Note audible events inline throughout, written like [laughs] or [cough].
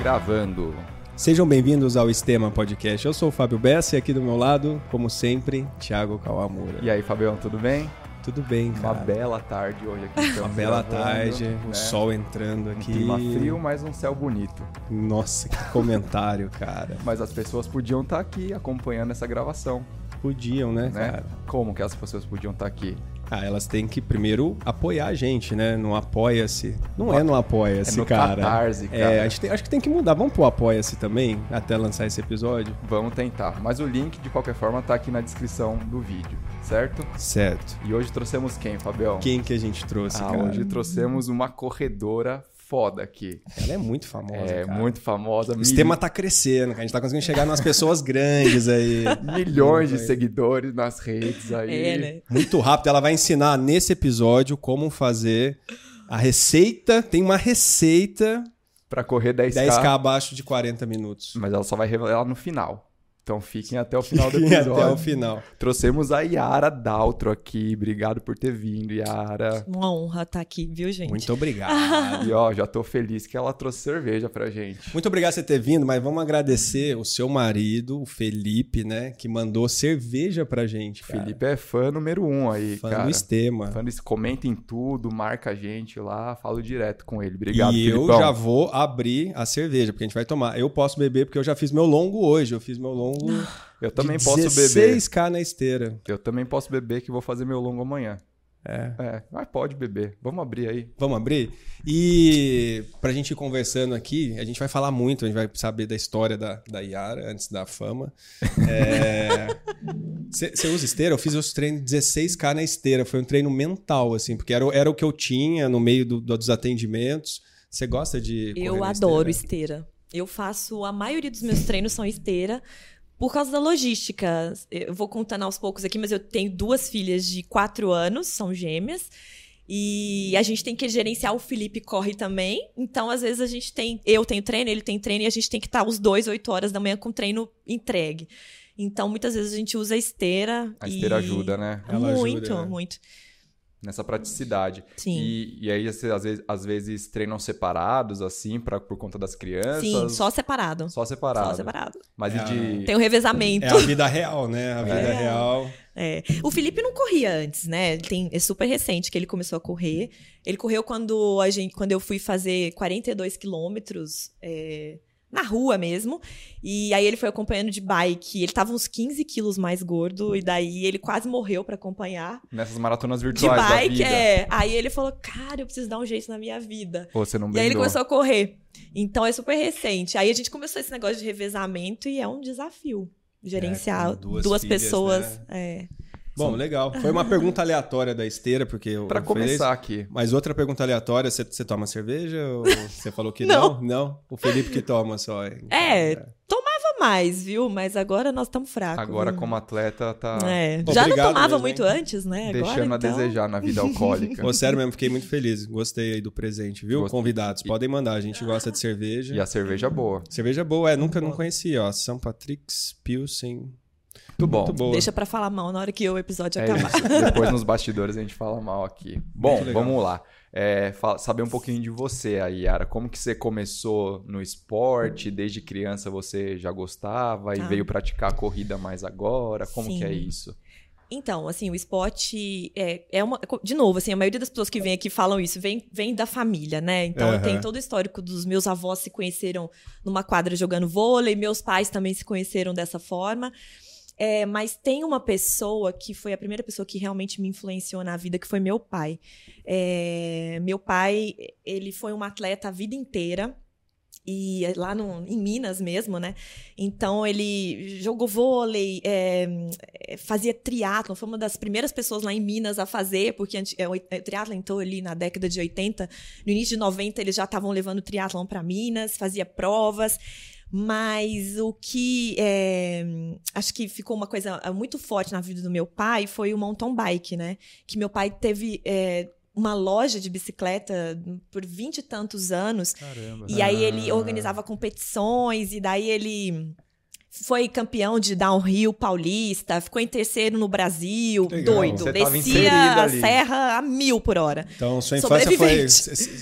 Gravando. Sejam bem-vindos ao Estema Podcast. Eu sou o Fábio Bessa e aqui do meu lado, como sempre, Thiago Kawamura. E aí, Fabião, tudo bem? Tudo bem, Uma cara. bela tarde hoje aqui. Uma bela gravando, tarde, o né? sol entrando Um aqui. clima frio, mas um céu bonito. Nossa, que comentário, [laughs] cara. Mas as pessoas podiam estar aqui acompanhando essa gravação, Podiam, né, né? cara? Como que as pessoas podiam estar aqui? Ah, elas têm que primeiro apoiar a gente, né? No Apoia-se. Não é no Apoia-se, É cara. Catarse, É, cara. acho que, tem, acho que tem que mudar. Vamos pro Apoia-se também, até lançar esse episódio? Vamos tentar. Mas o link, de qualquer forma, tá aqui na descrição do vídeo, certo? Certo. E hoje trouxemos quem, Fabião? Quem que a gente trouxe, Ah, cara? hoje trouxemos uma corredora foda aqui. Ela é muito famosa, É cara. muito famosa. O mil- sistema tá crescendo, cara. A gente tá conseguindo chegar nas pessoas grandes aí. [laughs] milhões de seguidores nas redes aí. É, né? Muito rápido. Ela vai ensinar nesse episódio como fazer a receita. Tem uma receita Pra correr 10k. 10k abaixo de 40 minutos. Mas ela só vai revelar no final. Então fiquem até o final do Até episódio. o final. Trouxemos a Yara Daltro aqui. Obrigado por ter vindo, Yara. Uma honra estar aqui, viu, gente? Muito obrigado. [laughs] E ó, já tô feliz que ela trouxe cerveja pra gente. Muito obrigado por você ter vindo, mas vamos agradecer o seu marido, o Felipe, né? Que mandou cerveja pra gente. Cara. Felipe é fã número um aí, fã cara. do Estema. Fã do... Comenta em tudo, marca a gente lá, falo direto com ele. Obrigado, e eu já vou abrir a cerveja, porque a gente vai tomar. Eu posso beber porque eu já fiz meu longo hoje. Eu fiz meu longo. Eu também de posso beber. 16k na esteira. Eu também posso beber que vou fazer meu longo amanhã. É. É, mas pode beber. Vamos abrir aí. Vamos abrir? E pra gente ir conversando aqui, a gente vai falar muito, a gente vai saber da história da, da Yara antes da fama. [laughs] Você usa esteira? Eu fiz os treinos 16K na esteira. Foi um treino mental, assim, porque era, o- era o que eu tinha no meio do- do- dos atendimentos. Você gosta de. Eu na adoro esteira? esteira. Eu faço, a maioria dos meus treinos são esteira por causa da logística. Eu vou contando aos poucos aqui, mas eu tenho duas filhas de quatro anos, são gêmeas. E a gente tem que gerenciar, o Felipe corre também. Então, às vezes, a gente tem. Eu tenho treino, ele tem treino, e a gente tem que estar os dois, 8 horas da manhã, com o treino entregue. Então, muitas vezes a gente usa a esteira. A e- esteira ajuda, né? Ela muito, ajuda, né? muito. Nessa praticidade. Sim. E, e aí, às, vezes, às vezes treinam separados, assim, pra, por conta das crianças? Sim, só separado. Só separado. Só separado. Mas É e de. Tem o revezamento. É a vida real, né? A vida É. real. É. O Felipe não corria antes, né? Tem, é super recente que ele começou a correr. Ele correu quando, a gente, quando eu fui fazer 42 quilômetros é, na rua mesmo. E aí ele foi acompanhando de bike. Ele tava uns 15 quilos mais gordo. E daí ele quase morreu pra acompanhar. Nessas maratonas De virtuais da bike, é. Aí ele falou, cara, eu preciso dar um jeito na minha vida. Pô, você não E aí ele brindou. começou a correr. Então é super recente. Aí a gente começou esse negócio de revezamento e é um desafio. Gerenciar É, duas duas, filhas, pessoas. né? É. Bom, legal. Foi uma pergunta aleatória da esteira, porque eu. Pra começar aqui. Mas outra pergunta aleatória, você, você toma cerveja ou você falou que [laughs] não? Não. não? O Felipe que toma só. então, É, tomava mais, viu? Mas agora nós estamos fracos. Agora, viu? como atleta, tá É. Já não tomava mesmo, muito hein? antes, né? Agora, deixando a então... desejar na vida alcoólica. [laughs] Pô, sério mesmo, fiquei muito feliz. Gostei aí do presente, viu? Gostei. Convidados, podem mandar. A gente gosta de cerveja. E a cerveja boa. Cerveja boa, é, nunca não conhecia, ó. São Patrick's Pilsen. Muito bom. Muito boa. Deixa pra falar mal na hora que o episódio É acabar. isso. Depois nos bastidores a gente fala mal aqui. Bom, vamos lá. É, saber um pouquinho de você aí, Yara. Como que você começou no esporte? Desde criança você já gostava e Tá. veio praticar a corrida mais agora? Como que é Sim. isso? Então, assim, o esporte é, é uma. De novo, assim, a maioria das pessoas que vêm aqui falam isso, vem, vem da família, né? Então Aham. tem todo o histórico dos meus avós se conheceram numa quadra jogando vôlei, meus pais também se conheceram dessa forma. É, mas tem uma pessoa que foi a primeira pessoa que realmente me influenciou na vida, que foi meu pai. É, meu pai, ele foi um atleta a vida inteira. E é lá no, em Minas mesmo, né? Então ele jogou vôlei, é, é, fazia triatlon, foi uma das primeiras pessoas lá em Minas a fazer, porque anti- é, o é, triatlon entrou ali na década de 80, no início de 90 eles já estavam levando triatlon para Minas, fazia provas, mas o que é, acho que ficou uma coisa muito forte na vida do meu pai foi o mountain bike, né? Que meu pai teve é, uma loja de bicicleta por vinte e tantos anos. Caramba. E aí ele Ah. organizava competições, e daí ele foi campeão de downhill paulista, ficou em terceiro no Brasil, Legal. doido. Você Descia a serra a mil por hora. Então, sua infância foi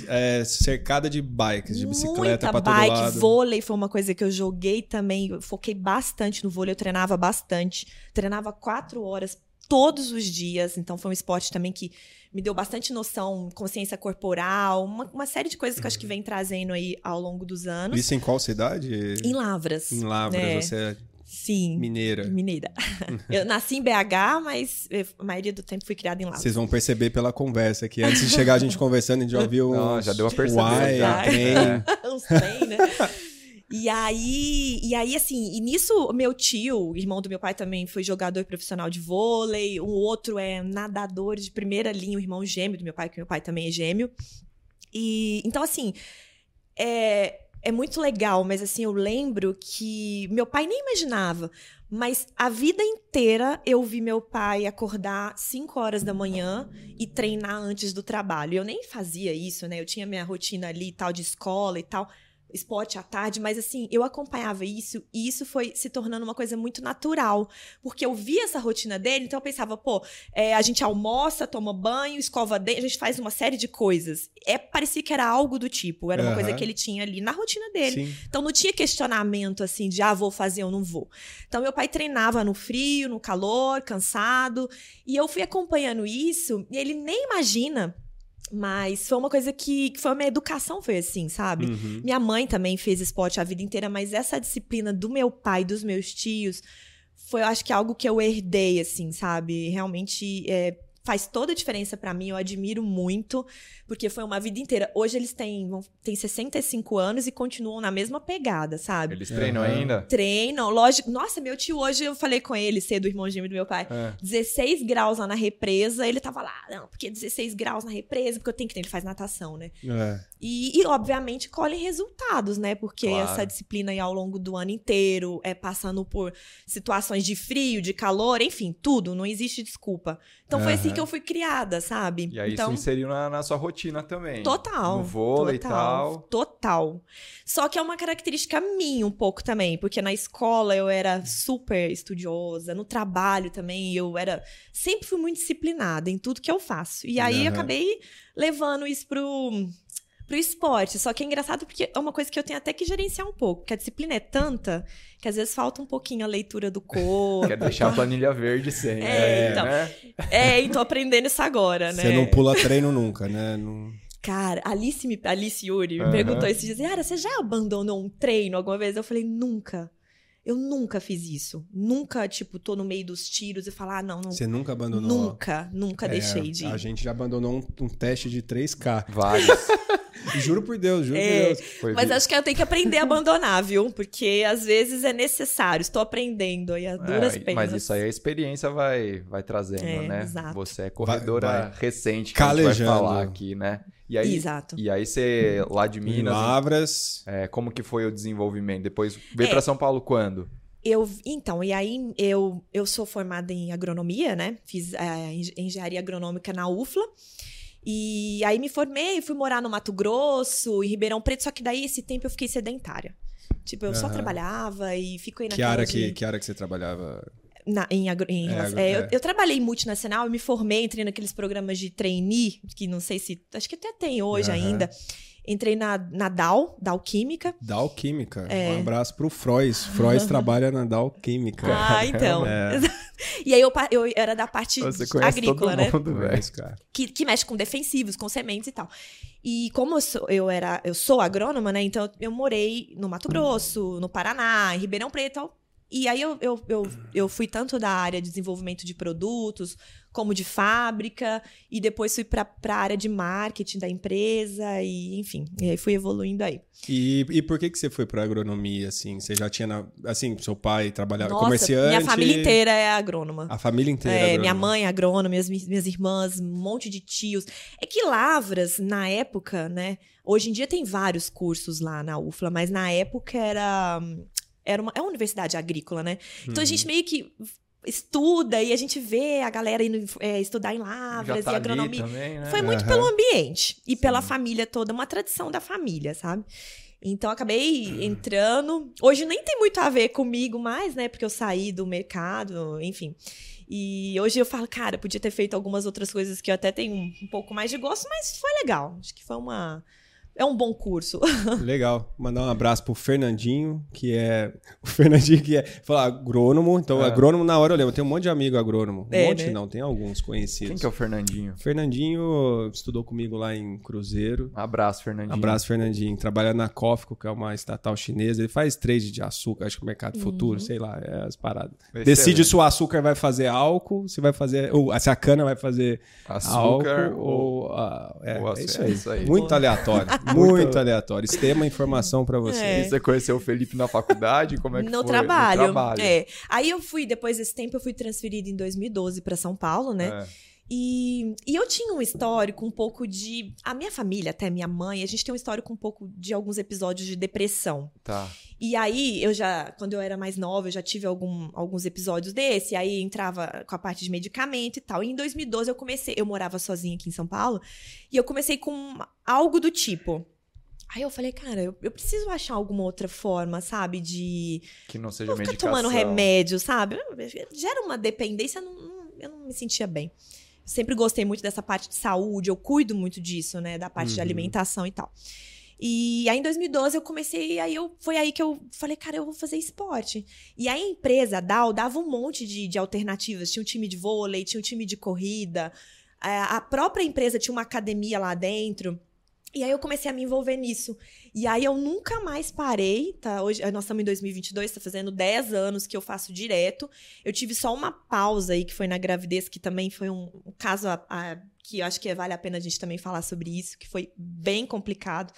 é, cercada de bikes, de bicicleta Muita pra todo bike, lado. vôlei foi uma coisa que eu joguei também. Eu foquei bastante no vôlei, eu treinava bastante. Treinava quatro horas todos os dias. Então foi um esporte também que me deu bastante noção, consciência corporal, uma, uma série de coisas que eu acho que vem trazendo aí ao longo dos anos. Isso em qual cidade? Em Lavras. Em Lavras, É. você é Sim. mineira. Mineira. [laughs] eu nasci em BH, mas a maioria do tempo fui criada em Lavras. Vocês vão perceber pela conversa que antes de chegar a gente [laughs] conversando, a gente já ouviu Não, uns já deu uai, já. trem. [laughs] Uns trem, né? E aí, e aí, assim, e nisso, meu tio, irmão do meu pai, também foi jogador profissional de vôlei. Um outro é nadador de primeira linha, o irmão gêmeo do meu pai, que meu pai também é gêmeo. E então, assim, é, é muito legal, mas assim, eu lembro que meu pai nem imaginava. Mas a vida inteira eu vi meu pai acordar 5 horas da manhã e treinar antes do trabalho. Eu nem fazia isso, né? Eu tinha minha rotina ali e tal de escola e tal, esporte à tarde, mas assim, eu acompanhava isso e isso foi se tornando uma coisa muito natural, porque eu via essa rotina dele, então eu pensava, pô, é, a gente almoça, toma banho, escova dente, a gente faz uma série de coisas. É, parecia que era algo do tipo, era uma Aham. coisa que ele tinha ali na rotina dele. Sim. Então não tinha questionamento assim de ah, vou fazer ou não vou. Então meu pai treinava no frio, no calor, cansado, e eu fui acompanhando isso, e ele nem imagina, mas foi uma coisa que, que foi uma educação foi assim, sabe? Uhum. Minha mãe também fez esporte a vida inteira, mas essa disciplina do meu pai, dos meus tios, foi, eu acho que algo que eu herdei, assim, sabe? Realmente é, faz toda a diferença pra mim, eu admiro muito, porque foi uma vida inteira. Hoje eles têm, têm 65 anos e continuam na mesma pegada, sabe? Eles treinam Aham. ainda? Treinam, lógico. Nossa, meu tio hoje, eu falei com ele, cedo, o irmão gêmeo do meu pai. É. 16 graus lá na represa, ele tava lá, não, porque 16 graus na represa, porque eu tenho que ter, ele faz natação, né? É. E, e, obviamente, colhem resultados, né? Porque Claro. essa disciplina aí ao longo do ano inteiro, é passando por situações de frio, de calor, enfim, tudo, não existe desculpa. Então foi assim. Que eu fui criada, sabe? E aí então, isso inseriu na, na sua rotina também. Total. No vôlei e total, tal. Total. Só que é uma característica minha um pouco também, porque na escola eu era super estudiosa, no trabalho também eu era. Sempre fui muito disciplinada em tudo que eu faço. E aí eu Aham. acabei levando isso pro. Pro esporte. Só que é engraçado porque é uma coisa que eu tenho até que gerenciar um pouco. Porque a disciplina é tanta que às vezes falta um pouquinho a leitura do corpo. Quer deixar a planilha verde sempre. É, então. né? É, e tô aprendendo isso agora, né? Você não pula treino nunca, né? Não- Cara, Alice, me, Alice Yuri me Aham. perguntou esses dias, Yara, você já abandonou um treino alguma vez? Eu falei, nunca. Eu nunca fiz isso. Nunca, tipo, tô no meio dos tiros e falar, ah, não, não. Você nunca abandonou. Nunca, nunca É, deixei de ir. A gente já abandonou um, um teste de 3K. Vários. [laughs] [laughs] Juro por Deus, juro É. por Deus. Foi Mas vi- acho que eu tenho que aprender a abandonar, viu? Porque às vezes é necessário. Estou aprendendo aí a duras É, penas. mas isso aí a experiência vai, vai trazendo, É, né? exato. Você é corredora Vai- vai recente que a gente vai falar aqui, né? E aí, Exato. e aí você, lá de Minas, Lavras. é, como que foi o desenvolvimento? Depois veio É. pra São Paulo quando? Eu, então, e aí eu, eu sou formada em agronomia, né? Fiz é, engen- engenharia agronômica na UFLA. E aí me formei, fui morar no Mato Grosso, em Ribeirão Preto, só que daí esse tempo eu fiquei sedentária. Tipo, eu só Aham. trabalhava e fico aí Que naquela área de- que, que área que você trabalhava? na- em agro- em É, agro- é, eu, é. eu trabalhei em multinacional, eu me formei, entrei naqueles programas de trainee, que não sei se. Acho que até tem hoje Aham. ainda. Entrei na, na DAO, DAO Química. Da Alquímica. É. Um abraço pro Frois. Frois [laughs] trabalha na Da Alquímica. Ah, então. É. [laughs] E aí eu, eu era da parte Você conhece agrícola, todo né? mundo, velho. Frois, cara. que, que mexe com defensivos, com sementes e tal. E como eu sou, eu era, eu sou agrônoma, né? Então eu morei no Mato Grosso, no Paraná, em Ribeirão Preto. E aí eu, eu, eu, eu fui tanto da área de desenvolvimento de produtos, como de fábrica, e depois fui para a área de marketing da empresa, e enfim, e aí fui evoluindo aí. E, e por que que você foi pra agronomia, assim? Você já tinha, na- assim, seu pai trabalhava Nossa, comerciante? minha família inteira é agrônoma. A família inteira É, agrônoma. minha mãe é agrônoma, minhas, minhas irmãs, um monte de tios. É que Lavras, na época, né? Hoje em dia tem vários cursos lá na UFLA, mas na época era. Era uma, é uma universidade agrícola, né? Então a Uhum. gente meio que estuda e a gente vê a galera indo é, estudar em Lavras tá e agronomia. também, né? Foi muito Aham. pelo ambiente e pela Sim. família toda, uma tradição da família, sabe? Então acabei entrando. Hoje nem tem muito a ver comigo mais, né? Porque eu saí do mercado, enfim. E hoje eu falo, cara, podia ter feito algumas outras coisas que eu até tenho um, um pouco mais de gosto, mas foi legal. Acho que foi uma. É um bom curso. [laughs] Legal. Mandar um abraço pro Fernandinho, que é. [laughs] O Fernandinho que é. Falar agrônomo. Então, É. agrônomo na hora eu lembro. Tem um monte de amigo agrônomo. Um É, monte né? não, tem alguns conhecidos. Quem que é o Fernandinho? Fernandinho estudou comigo lá em Cruzeiro. Abraço, Fernandinho. Abraço, Fernandinho. Trabalha na Cofco, que é uma estatal chinesa. Ele faz trade de açúcar, acho que mercado futuro, sei lá, é as paradas. Excelente. Decide se o açúcar vai fazer álcool, se vai fazer. Ou se a cana vai fazer Açúcar álcool ou... ou. é, ou é isso É aí. isso aí. Muito aleatório. [laughs] muito aleatório. Extrema informação pra você. É. Você conheceu o Felipe na faculdade? Como é que no, foi? trabalho. No trabalho. É. Aí eu fui, depois desse tempo, eu fui transferida em 2012 para São Paulo, né? É. E, e eu tinha um histórico um pouco de. A minha família, até minha mãe, a gente tem um histórico um pouco de alguns episódios de depressão. Tá. E aí, eu já, quando eu era mais nova, eu já tive algum, alguns episódios desse. Aí entrava com a parte de medicamento e tal. E em 2012 eu comecei, eu morava sozinha aqui em São Paulo, e eu comecei com algo do tipo. Aí eu falei, cara, eu, eu preciso achar alguma outra forma, sabe, de Que não seja não ficar medicação. tomando remédio, sabe? Gera uma dependência, não, não- eu não me sentia bem. Sempre gostei muito dessa parte de saúde, eu cuido muito disso, né? Da parte de Uhum. alimentação e tal. E aí em 2012 eu comecei, aí eu foi aí que eu falei, cara, eu vou fazer esporte. E aí a empresa, a Dow, dava um monte de, de alternativas. Tinha um time de vôlei, tinha um time de corrida. A a própria empresa tinha uma academia lá dentro. E aí eu comecei a me envolver nisso. E aí eu nunca mais parei, tá? Hoje nós estamos em 2022, tá fazendo 10 anos que eu faço direto. Eu tive só uma pausa aí que foi na gravidez, que também foi um, caso a- a- que eu acho que vale a pena a gente também falar sobre isso, que foi bem complicado.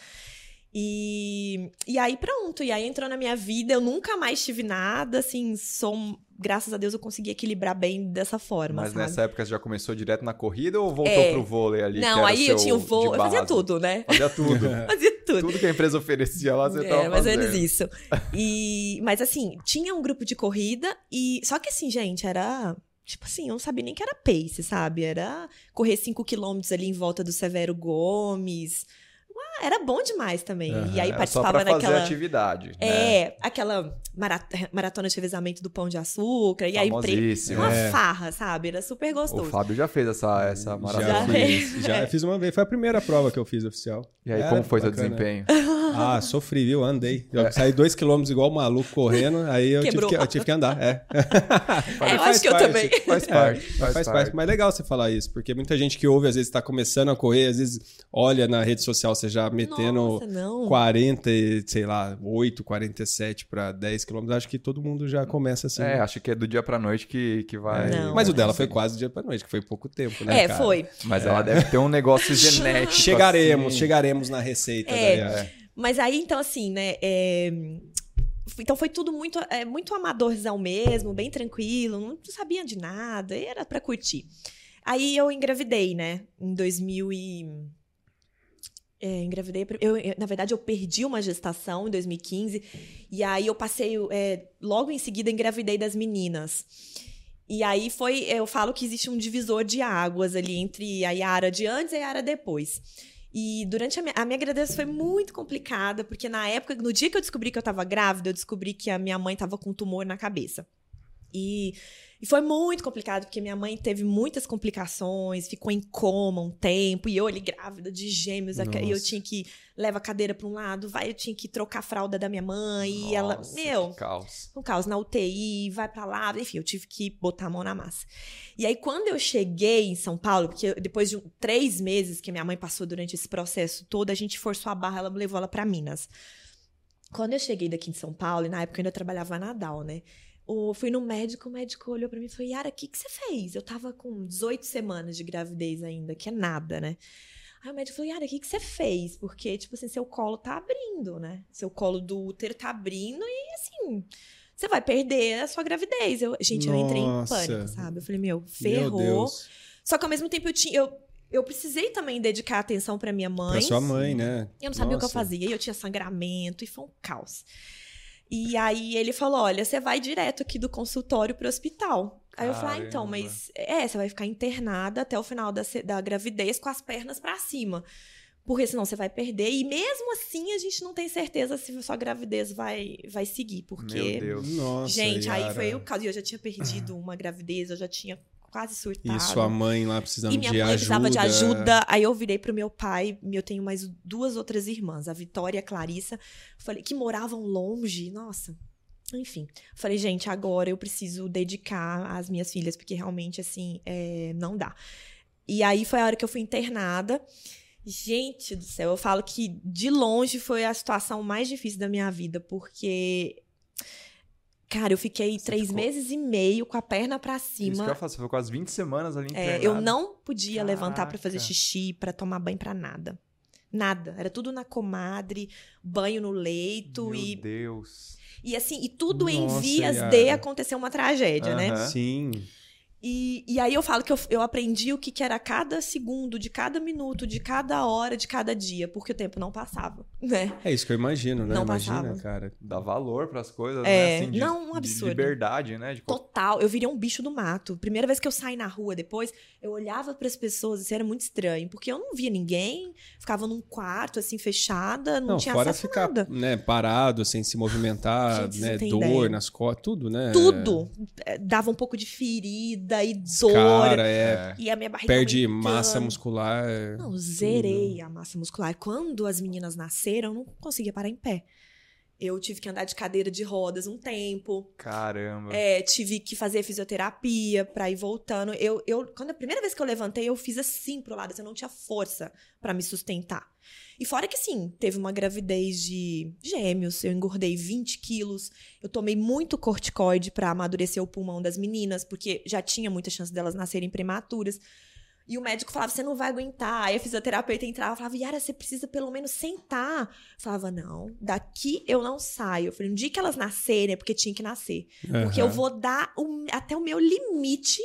E, e aí pronto, e aí entrou na minha vida, eu nunca mais tive nada, assim, sou, graças a Deus eu consegui equilibrar bem dessa forma, Mas sabe? nessa época você já começou direto na corrida ou voltou É. pro vôlei ali? que Não, era aí eu tinha o voo, eu fazia tudo, né? Fazia tudo. [laughs] Fazia tudo. tudo que a empresa oferecia lá, você tava É, mais ou menos isso. E, mas assim, tinha um grupo de corrida e. Só que assim, gente, era. Tipo assim, eu não sabia nem que era pace, sabe? Era correr 5 quilômetros ali em volta do Severo Gomes. Era bom demais também. Aham, e aí participava naquela. atividade. né? É, aquela mara- maratona de revezamento do pão de açúcar. E aí, pre... Uma É. farra, sabe? Era super O gostoso. Fábio já fez essa, essa Já, maratona. fiz, já fiz uma vez. Foi a primeira prova que eu fiz oficial. E aí, Era como foi seu bacana. desempenho? [laughs] Ah, sofri, viu? Andei. Eu saí dois quilômetros igual maluco correndo, aí eu tive, que, eu tive que andar. É. É, [laughs] eu Faz acho que eu parte. também. Faz É, parte. Faz, parte. Mas é legal você falar isso, porque muita gente que ouve, às vezes, está começando a correr, às vezes olha na rede social você já metendo Nossa, não. 40, e, sei lá, 8, 47 para 10 quilômetros. Acho que todo mundo já começa assim. É, acho que é do dia pra noite que, que vai. Não. Mas o dela foi quase dia pra noite, que foi pouco tempo, né? É, cara? foi. Mas ela deve ter um negócio [laughs] genético. Chegaremos, assim. chegaremos na receita. É. Daniela. Mas aí, então, assim, né? é, Então foi tudo muito, é, muito amadorzão mesmo, bem tranquilo, não sabia de nada, e era pra curtir. Aí eu engravidei, né? Em 2000 e... É, engravidei. Eu, na verdade, eu perdi uma gestação em 2015. E aí eu passei. é, logo em seguida, engravidei das meninas. E aí foi. Eu falo que existe um divisor de águas ali entre a Yara de antes e a Yara depois. E durante a minha, a minha gravidez foi muito complicada, porque na época, no dia que eu descobri que eu tava grávida, eu descobri que a minha mãe tava com um tumor na cabeça. E, e foi muito complicado, porque minha mãe teve muitas complicações, ficou em coma um tempo, e eu ali grávida de gêmeos, e eu Nossa. tinha que levar a cadeira pra um lado, vai, eu tinha que trocar a fralda da minha mãe, e ela, Nossa, meu, caos. um caos na UTI, vai pra lá, enfim, eu tive que botar a mão na massa. E aí, quando eu cheguei em São Paulo, porque eu- depois de um- três meses que minha mãe passou durante esse processo todo, a gente forçou a barra, ela levou ela pra Minas. Quando eu cheguei daqui em São Paulo, e na época eu ainda trabalhava na Nadal, né? Eu fui no médico, o médico olhou pra mim e falou: Yara, o que, que você fez? Eu tava com 18 semanas de gravidez ainda, que é nada, né? Aí o médico falou: Yara, o que, que você fez? Porque, tipo assim, seu colo tá abrindo, né? Seu colo do útero tá abrindo e, assim, você vai perder a sua gravidez. Eu, gente, eu entrei em Nossa. pânico, sabe? Eu falei: Meu, Meu ferrou. Deus. Só que ao mesmo tempo eu tinha. Eu, eu precisei também dedicar atenção pra minha mãe. Pra sua mãe, né? Eu não sabia o que eu Nossa. fazia, e eu tinha sangramento, e foi um caos. E aí ele falou: olha, você vai direto aqui do consultório pro hospital. Aí eu falei, ah, então, Caramba. mas é, você vai ficar internada até o final da, da gravidez com as pernas pra cima. Porque senão você vai perder. E mesmo assim, a gente não tem certeza se a sua gravidez vai, vai seguir. Porque. Meu Deus. Nossa, Gente, aí Yara. foi o caso. E eu já tinha perdido uma gravidez, eu já tinha quase surtado. E sua mãe lá precisando E minha de mãe ajuda. precisava de ajuda. Aí eu virei pro meu pai. Eu tenho mais duas outras irmãs, a Vitória e a Clarissa. Falei que moravam longe. Nossa. Enfim. Falei, gente, agora eu preciso dedicar às minhas filhas, porque realmente, assim, é, não dá. E aí foi a hora que eu fui internada. Gente do céu, eu falo que de longe foi a situação mais difícil da minha vida, porque. Cara, eu fiquei Você três ficou- meses e meio com a perna pra Isso que eu cima. você foi quase 20 semanas ali É, eu não podia levantar pra fazer Caraca. xixi, pra tomar banho, pra nada. Nada. Era tudo na comadre, banho no leito Meu e Deus. e assim, e tudo em Nossa, vias Yara. de acontecer uma tragédia, né? Aham. Sim. E, e aí eu falo que eu, eu aprendi o que, que era cada segundo, de cada minuto, de cada hora, de cada dia, porque o tempo não passava, [laughs] né? É isso que eu imagino, né? Não Imagina, passava. cara. Dá valor pras coisas, É, né? Assim, de, não, um de absurdo. liberdade, né? De Total, eu virei um bicho do mato. Primeira vez que eu saí na rua depois, eu olhava pras pessoas, isso era muito estranho, porque eu não via ninguém, ficava num quarto assim fechada, não, Não, tinha fora acesso ficar nada. né, parado, sem se movimentar, Gente, né? Dor ideia. nas costas, tudo, né? Tudo É, dava um pouco de ferida e dor. Cara, é. E a minha barriga Perde aumentando. massa muscular. é Não, tudo. zerei a massa muscular. Quando as meninas nasceram, eu não conseguia parar em pé. Eu tive que andar de cadeira de rodas um tempo. Caramba. É, tive que fazer fisioterapia pra ir voltando. Eu, eu, quando a primeira vez que eu levantei, eu fiz assim pro lado, assim, eu não tinha força pra me sustentar. E fora que sim, teve uma gravidez de gêmeos, eu engordei 20 quilos, eu tomei muito corticoide pra amadurecer o pulmão das meninas, porque já tinha muita chance delas nascerem prematuras. E o médico falava, você não vai aguentar. Aí a fisioterapeuta entrava e falava, Yara, você precisa pelo menos sentar. Eu falava, não, daqui eu não saio. Eu falei, no dia que elas nascerem, é porque tinha que nascer. Porque eu vou dar o- até o meu limite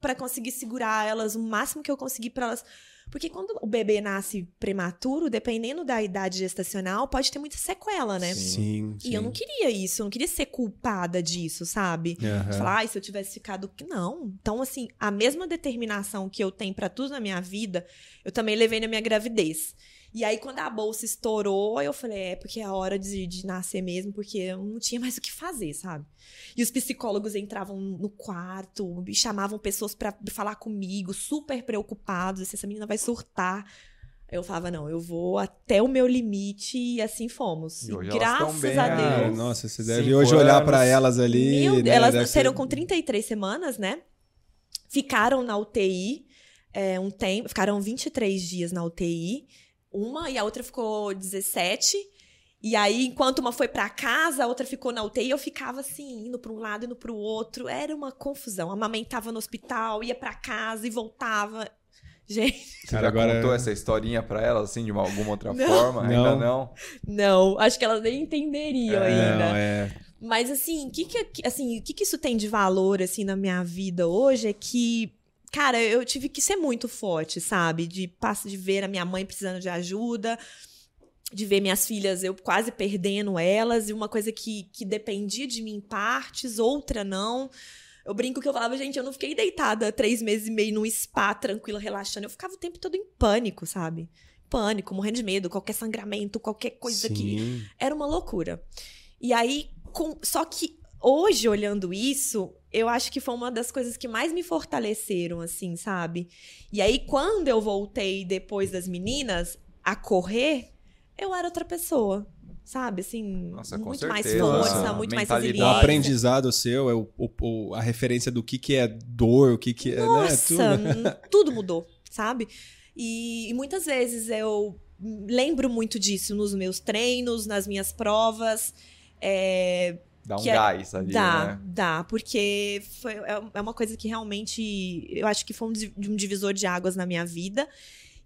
pra conseguir segurar elas o máximo que eu conseguir pra elas. Porque quando o bebê nasce prematuro, dependendo da idade gestacional, pode ter muita sequela, né? Sim, E eu não queria isso, eu não queria ser culpada disso, sabe? De Falar, ai, se eu tivesse ficado. Não. Então, assim, a mesma determinação que eu tenho pra tudo na minha vida, eu também levei na minha gravidez. E aí, quando a bolsa estourou, eu falei, é porque é a hora de, de nascer mesmo, porque eu não tinha mais o que fazer, sabe? E os psicólogos entravam no quarto e chamavam pessoas pra falar comigo, super preocupados, assim, essa menina vai surtar. Eu falava, não, eu vou até o meu limite e assim fomos. E hoje elas graças bem, a né? Deus. Cara, nossa, você deve hoje olhar pra elas ali. Meu né, elas nasceram ser- com 33 semanas, né? Ficaram na UTI é, um tempo, ficaram 23 dias na UTI. Uma e a outra ficou 17. E aí, enquanto uma foi pra casa, a outra ficou na UTI, eu ficava assim, indo pra um lado, indo pro outro. Era uma confusão. Amamentava no hospital, ia pra casa e voltava. Gente, Você Cara, já agora- contou essa historinha pra elas, assim, de uma- alguma outra Não. forma? Ainda Não. não? não, acho que elas nem entenderiam É, ainda. Não, é. Mas assim, o que que, assim, o que que isso tem de valor assim na minha vida hoje é que cara, eu tive que ser muito forte, sabe? De passo de ver a minha mãe precisando de ajuda, de ver minhas filhas eu quase perdendo elas e uma coisa que, que dependia de mim em partes, outra não. Eu brinco que eu falava, gente, eu não fiquei deitada três meses e meio num spa tranquila, relaxando. Eu ficava o tempo todo em pânico, sabe? Pânico, morrendo de medo, qualquer sangramento, qualquer coisa que Sim. era uma loucura. E aí, com- só que hoje, olhando isso, eu acho que foi uma das coisas que mais me fortaleceram, assim, sabe? E aí, quando eu voltei depois das meninas a correr, eu era outra pessoa. Sabe, assim, Nossa, muito mais certeza. força, Nossa, muito mais mentalidade. O aprendizado seu é o, o- o- a referência do que, que é dor, o que, que é. Nossa, Né, tudo. tudo mudou, sabe? E, e muitas vezes eu lembro muito disso nos meus treinos, nas minhas provas. É, Dá um Que é- gás ali, dá, né? dá, porque foi, é é uma coisa que realmente eu acho que foi um, um divisor de águas na minha vida.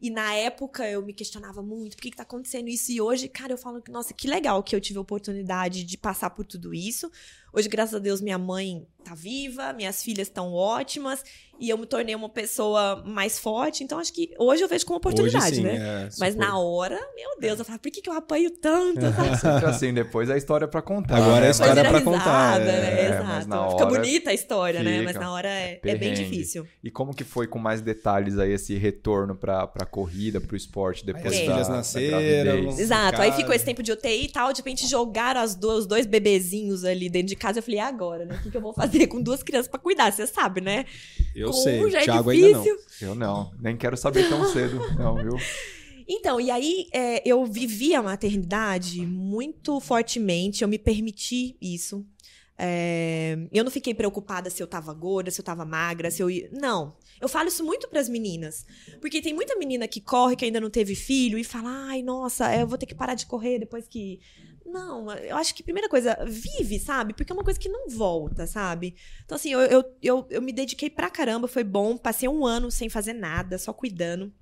E na época eu me questionava muito, por que, que tá acontecendo isso? E hoje, cara, eu falo que, nossa, que legal que eu tive a oportunidade de passar por tudo isso. Hoje, graças a Deus, minha mãe tá viva, minhas filhas estão ótimas e eu me tornei uma pessoa mais forte. Então, acho que hoje eu vejo como oportunidade, Hoje, sim, né? é, Mas na hora, meu Deus, eu falo, por que, que eu apanho tanto? [laughs] Sempre assim, depois a história pra contar. Agora né? é a história vira contar, é. né? É, Exato. na Fica hora bonita a história, né? Mas fica. na hora é, é Perrengue. bem difícil. E como que foi com mais detalhes aí esse retorno pra, pra corrida, pro esporte depois as É. da, filhas nasceram. Exato. Aí casa. ficou esse tempo de UTI e tal. De repente jogaram as duas, os dois bebezinhos ali dentro de casa. Eu falei, e agora, né? O que, que eu vou fazer com duas crianças pra cuidar? Você sabe, né? Eu Com sei, um já é Thiago ainda não. difícil. Eu não, nem quero saber tão cedo, não, viu? Então, e aí é, eu vivi a maternidade muito fortemente, eu me permiti isso. É, eu não fiquei preocupada se eu tava gorda, se eu tava magra, se eu ia. Não. Eu falo isso muito pras meninas. Porque tem muita menina que corre, que ainda não teve filho, e fala: ai, nossa, eu vou ter que parar de correr depois que. Não, eu acho que primeira coisa, vive, sabe? Porque é uma coisa que não volta, sabe? Então, assim, eu, eu, eu, eu me dediquei pra caramba, foi bom. Passei um ano sem fazer nada, só cuidando.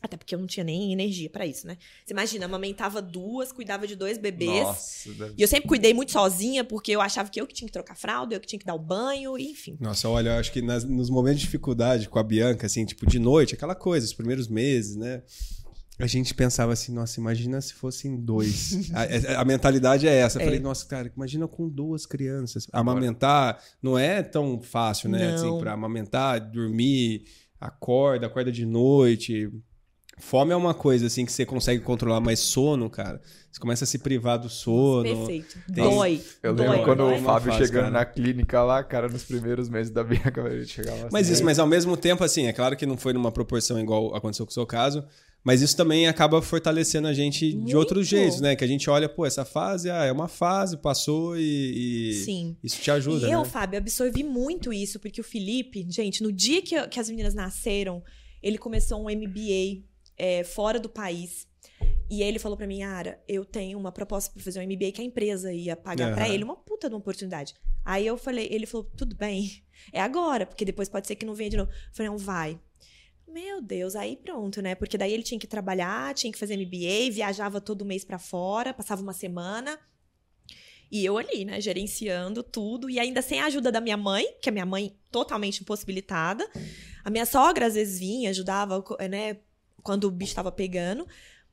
Até porque eu não tinha nem energia pra isso, né? Você imagina, amamentava duas, cuidava de dois bebês. Nossa, deve- E eu sempre cuidei muito sozinha, porque eu achava que eu que tinha que trocar fralda, eu que tinha que dar o banho, enfim. Nossa, olha, eu acho que nas- nos momentos de dificuldade com a Bianca, assim, tipo, de noite, aquela coisa, os primeiros meses, né? A gente pensava assim, nossa, imagina se fossem dois. [laughs] a, a- a mentalidade é essa. Eu É. falei, nossa, cara, imagina com duas crianças. Amamentar não é tão fácil, né? Não. Assim, pra amamentar, dormir, acorda, acorda de noite. Fome é uma coisa, assim, que você consegue controlar, mas sono, cara, você começa a se privar do sono. Perfeito. Tem- Dói. Eu dói, lembro quando dói. o Fábio chegando cara. na clínica lá, cara, nos primeiros meses da Bianca, a gente chegava assim. Mas isso, mas ao mesmo tempo, assim, é claro que não foi numa proporção igual aconteceu com o seu caso, mas isso também acaba fortalecendo a gente de Muito. outros jeitos, né? Que a gente olha, pô, essa fase ah, é uma fase, passou e, e Sim. isso te ajuda, e eu, né? Fábio, absorvi muito isso, porque o Felipe, gente, no dia que, que as meninas nasceram, ele começou um MBA é, fora do país. E ele falou pra mim, Ara, eu tenho uma proposta pra fazer um MBA que a empresa ia pagar pra Aham. ele, uma puta de uma oportunidade. Aí eu falei, ele falou, tudo bem, [laughs] é agora, porque depois pode ser que não venha de novo. Eu falei, não, vai. Meu Deus, aí pronto, né? Porque daí ele tinha que trabalhar, tinha que fazer MBA, viajava todo mês pra fora, passava uma semana. E eu ali, né, gerenciando tudo, e ainda sem a ajuda da minha mãe, que a minha mãe totalmente impossibilitada. A minha sogra às vezes vinha, ajudava, né, quando o bicho tava pegando.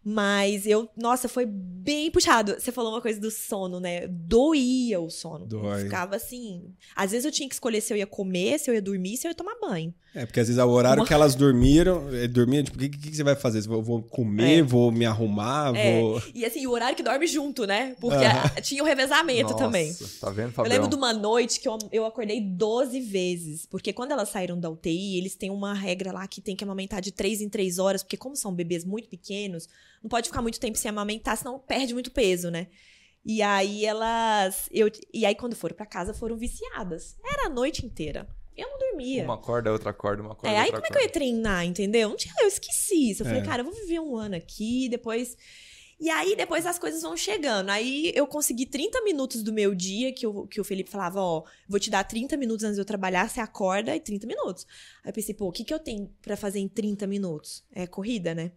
Mas eu, nossa, foi bem puxado. Você falou uma coisa do sono, né? Doía o sono. Dói. Ficava assim. Às vezes eu tinha que escolher se eu ia comer, se eu ia dormir, se eu ia tomar banho. É, porque às vezes o horário Uma- que elas dormiram, é, dormia, tipo, o que, que, que você vai fazer? Eu vou comer, É. vou me arrumar, É. vou... E assim, o horário que dorme junto, né? Porque Aham. a- tinha o revezamento Nossa, também. Tá vendo, Eu Fabião? lembro de uma noite que eu, eu acordei 12 vezes. Porque quando elas saíram da UTI, eles têm uma regra lá que tem que amamentar de 3 em 3 horas. Porque como são bebês muito pequenos, não pode ficar muito tempo sem amamentar, senão perde muito peso, né? E aí elas... Eu, e aí quando foram pra casa, foram viciadas. Era a noite inteira. Eu não dormia. Uma corda, outra corda, uma corda, É, aí como é que eu ia corda. treinar, entendeu? Não tinha, eu esqueci isso. Eu falei, É. cara, eu vou viver um ano aqui, depois. E aí, depois as coisas vão chegando. Aí eu consegui 30 minutos do meu dia, que o, que o Felipe falava, ó, vou te dar 30 minutos antes de eu trabalhar, você acorda e 30 minutos. Aí eu pensei, pô, o que, que eu tenho pra fazer em 30 minutos? É corrida, né?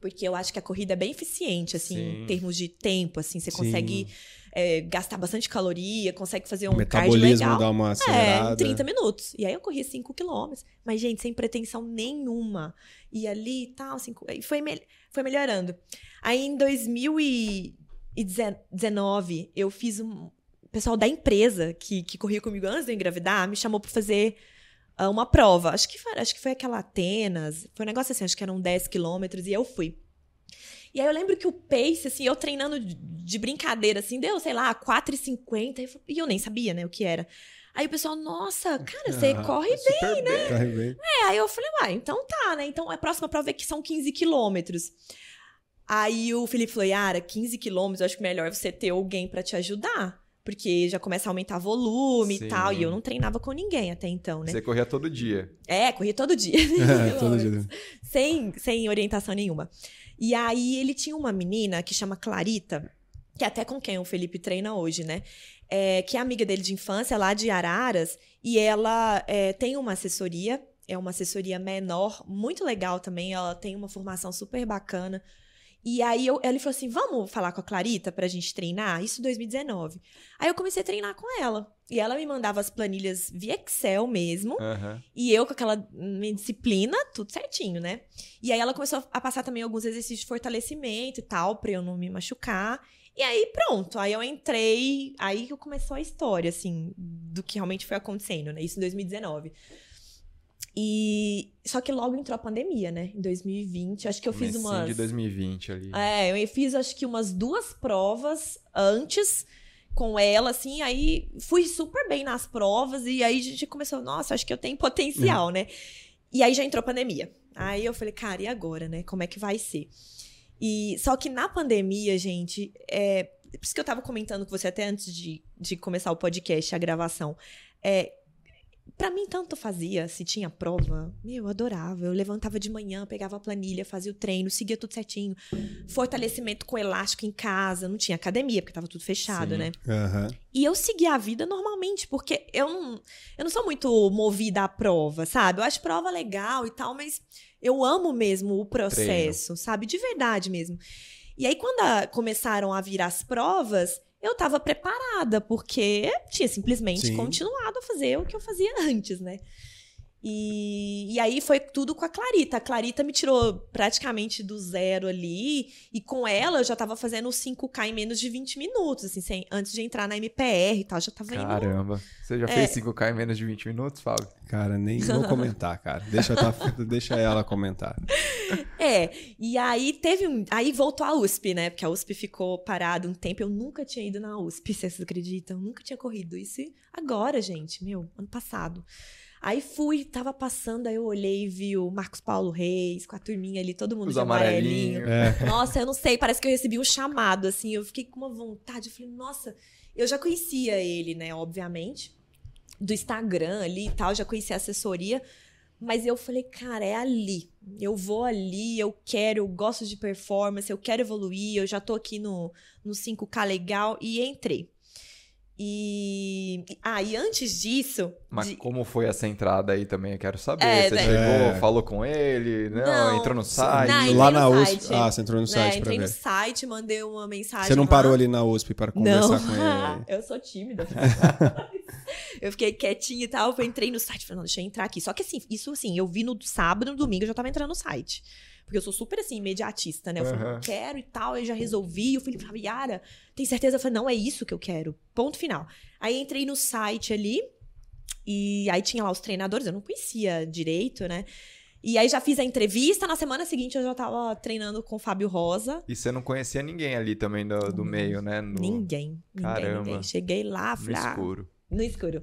Porque eu acho que a corrida é bem eficiente, assim, Sim. em termos de tempo, assim, você Sim. consegue é, gastar bastante caloria, consegue fazer um cardio metabolismo legal. dá uma É, em 30 minutos. E aí eu corri 5 quilômetros. Mas, gente, sem pretensão nenhuma. E ali e tal, cinco... e foi, mel- foi melhorando. Aí em 2019, eu fiz um. O pessoal da empresa que, que corria comigo antes de eu engravidar me chamou pra fazer ah, uma prova. Acho que, foi, acho que foi aquela Atenas. Foi um negócio assim, acho que eram 10 quilômetros. E eu fui. E aí eu lembro que o pace, assim, eu treinando de- de brincadeira, assim, deu, sei lá, 4,50. E eu- nem sabia, né, o que era. Aí o pessoal, nossa, cara, você Ah, [laughs] corre Super bem. Corre bem. é, aí eu falei, uai, então tá, né? Então a próxima prova é que são 15 quilômetros. Aí o Felipe falou, Yara, 15 quilômetros, eu acho que melhor você ter alguém pra te ajudar. Porque já começa a aumentar volume Sim. e tal. E eu não treinava com ninguém até então, né? Você corria todo dia. É, corria todo dia. [laughs] [laughs] Todo dia. sem, sem orientação nenhuma. E aí ele tinha uma menina que chama Clarita, que é até com quem o Felipe treina hoje, né? É, que é amiga dele de infância, lá de Araras, e ela é, tem uma assessoria, é uma assessoria menor, muito legal também, ela tem uma formação super bacana. E aí eu, ele falou assim: vamos falar com a Clarita pra gente treinar? Isso em 2019. Aí eu comecei a treinar com ela. E ela me mandava as planilhas via Excel mesmo. Aham. E eu com aquela minha disciplina, tudo certinho, né? E aí ela começou a passar também alguns exercícios de fortalecimento e tal, pra eu não me machucar. E aí pronto, aí eu entrei, aí que começou a história, assim, do que realmente foi acontecendo, né? Isso em 2019. E só que logo entrou a pandemia, né? Em 2020, acho que eu fiz umas de 2020 ali. é, eu fiz acho que umas duas provas antes com ela, assim, aí fui super bem nas provas, e aí a gente começou, nossa, acho que eu tenho potencial, né? E aí já entrou a pandemia. Aí eu falei, cara, e agora, né? Como é que vai ser? E só que na pandemia, gente, é, por isso que eu tava comentando com você até antes de, de começar o podcast, a gravação. É, Pra mim, tanto fazia. Se tinha prova, meu, eu adorava. Eu levantava de manhã, pegava a planilha, fazia o treino, seguia tudo certinho. Fortalecimento com elástico em casa. Não tinha academia, porque tava tudo fechado, Sim. né? Aham. E eu seguia a vida normalmente, porque eu não, eu não sou muito movida à prova, sabe? Eu acho prova legal e tal, mas eu amo mesmo o processo, sabe? De verdade mesmo. E aí, quando a- começaram a vir as provas, eu tava preparada, porque tinha simplesmente Sim. continuado a fazer o que eu fazia antes, né? E, e aí foi tudo com a Clarita. A Clarita me tirou praticamente do zero ali. E com ela eu já tava fazendo o 5K em menos de 20 minutos, assim, sem- antes de entrar na MPR e tal. Já tava indo. Caramba. Você já É. fez 5K em menos de 20 minutos, Fábio? Cara, nem vou [laughs] comentar, cara. Deixa, tá- deixa ela comentar. É, e aí teve um. Aí voltou a USP, né? Porque a USP ficou parada um tempo. Eu nunca tinha ido na USP, vocês acreditam? Eu nunca tinha corrido. Isso agora, gente, meu, ano passado. Aí fui, tava passando, aí eu olhei e vi o Marcos Paulo Reis com a turminha ali, todo mundo Os de amarelinho. amarelinhos. É. Nossa, eu não sei, parece que eu recebi um chamado, assim, eu fiquei com uma vontade, eu falei, nossa, eu já conhecia ele, né, obviamente, do Instagram ali e tal, já conhecia a assessoria, mas eu falei, cara, é ali, eu vou ali, eu quero, eu gosto de performance, eu quero evoluir, eu já tô aqui no, no 5K legal, e entrei. E, ah, e antes disso... Mas de- como foi essa entrada aí também? Eu quero saber. É, você chegou, É. falou com ele? Não, Não. entrou no site? Não, Lá no na USP. site. Ah, você entrou no né, site pra entrei no ver. site, mandei uma mensagem Você não lá. parou ali na USP para conversar não. com ele? [laughs] eu sou tímida. [laughs] eu fiquei quietinha e tal. Eu entrei no site, falei, não, deixa eu entrar aqui. Só que assim, isso assim, eu vi no sábado, no domingo, eu já tava entrando no site. Porque eu sou super assim, imediatista, né? Eu falei, Aham. não quero e tal, aí já resolvi. O Felipe falava, Yara, tem certeza? Eu falei, não, é isso que eu quero. Ponto final. Aí entrei no site ali, e aí tinha lá os treinadores, eu não conhecia direito, né? E aí já fiz a entrevista, na semana seguinte eu já tava treinando com o Fábio Rosa. E você não conhecia ninguém ali também do, do meio, né? No, Ninguém, ninguém, Caramba. ninguém. Cheguei lá, no falei, ah, escuro. No escuro.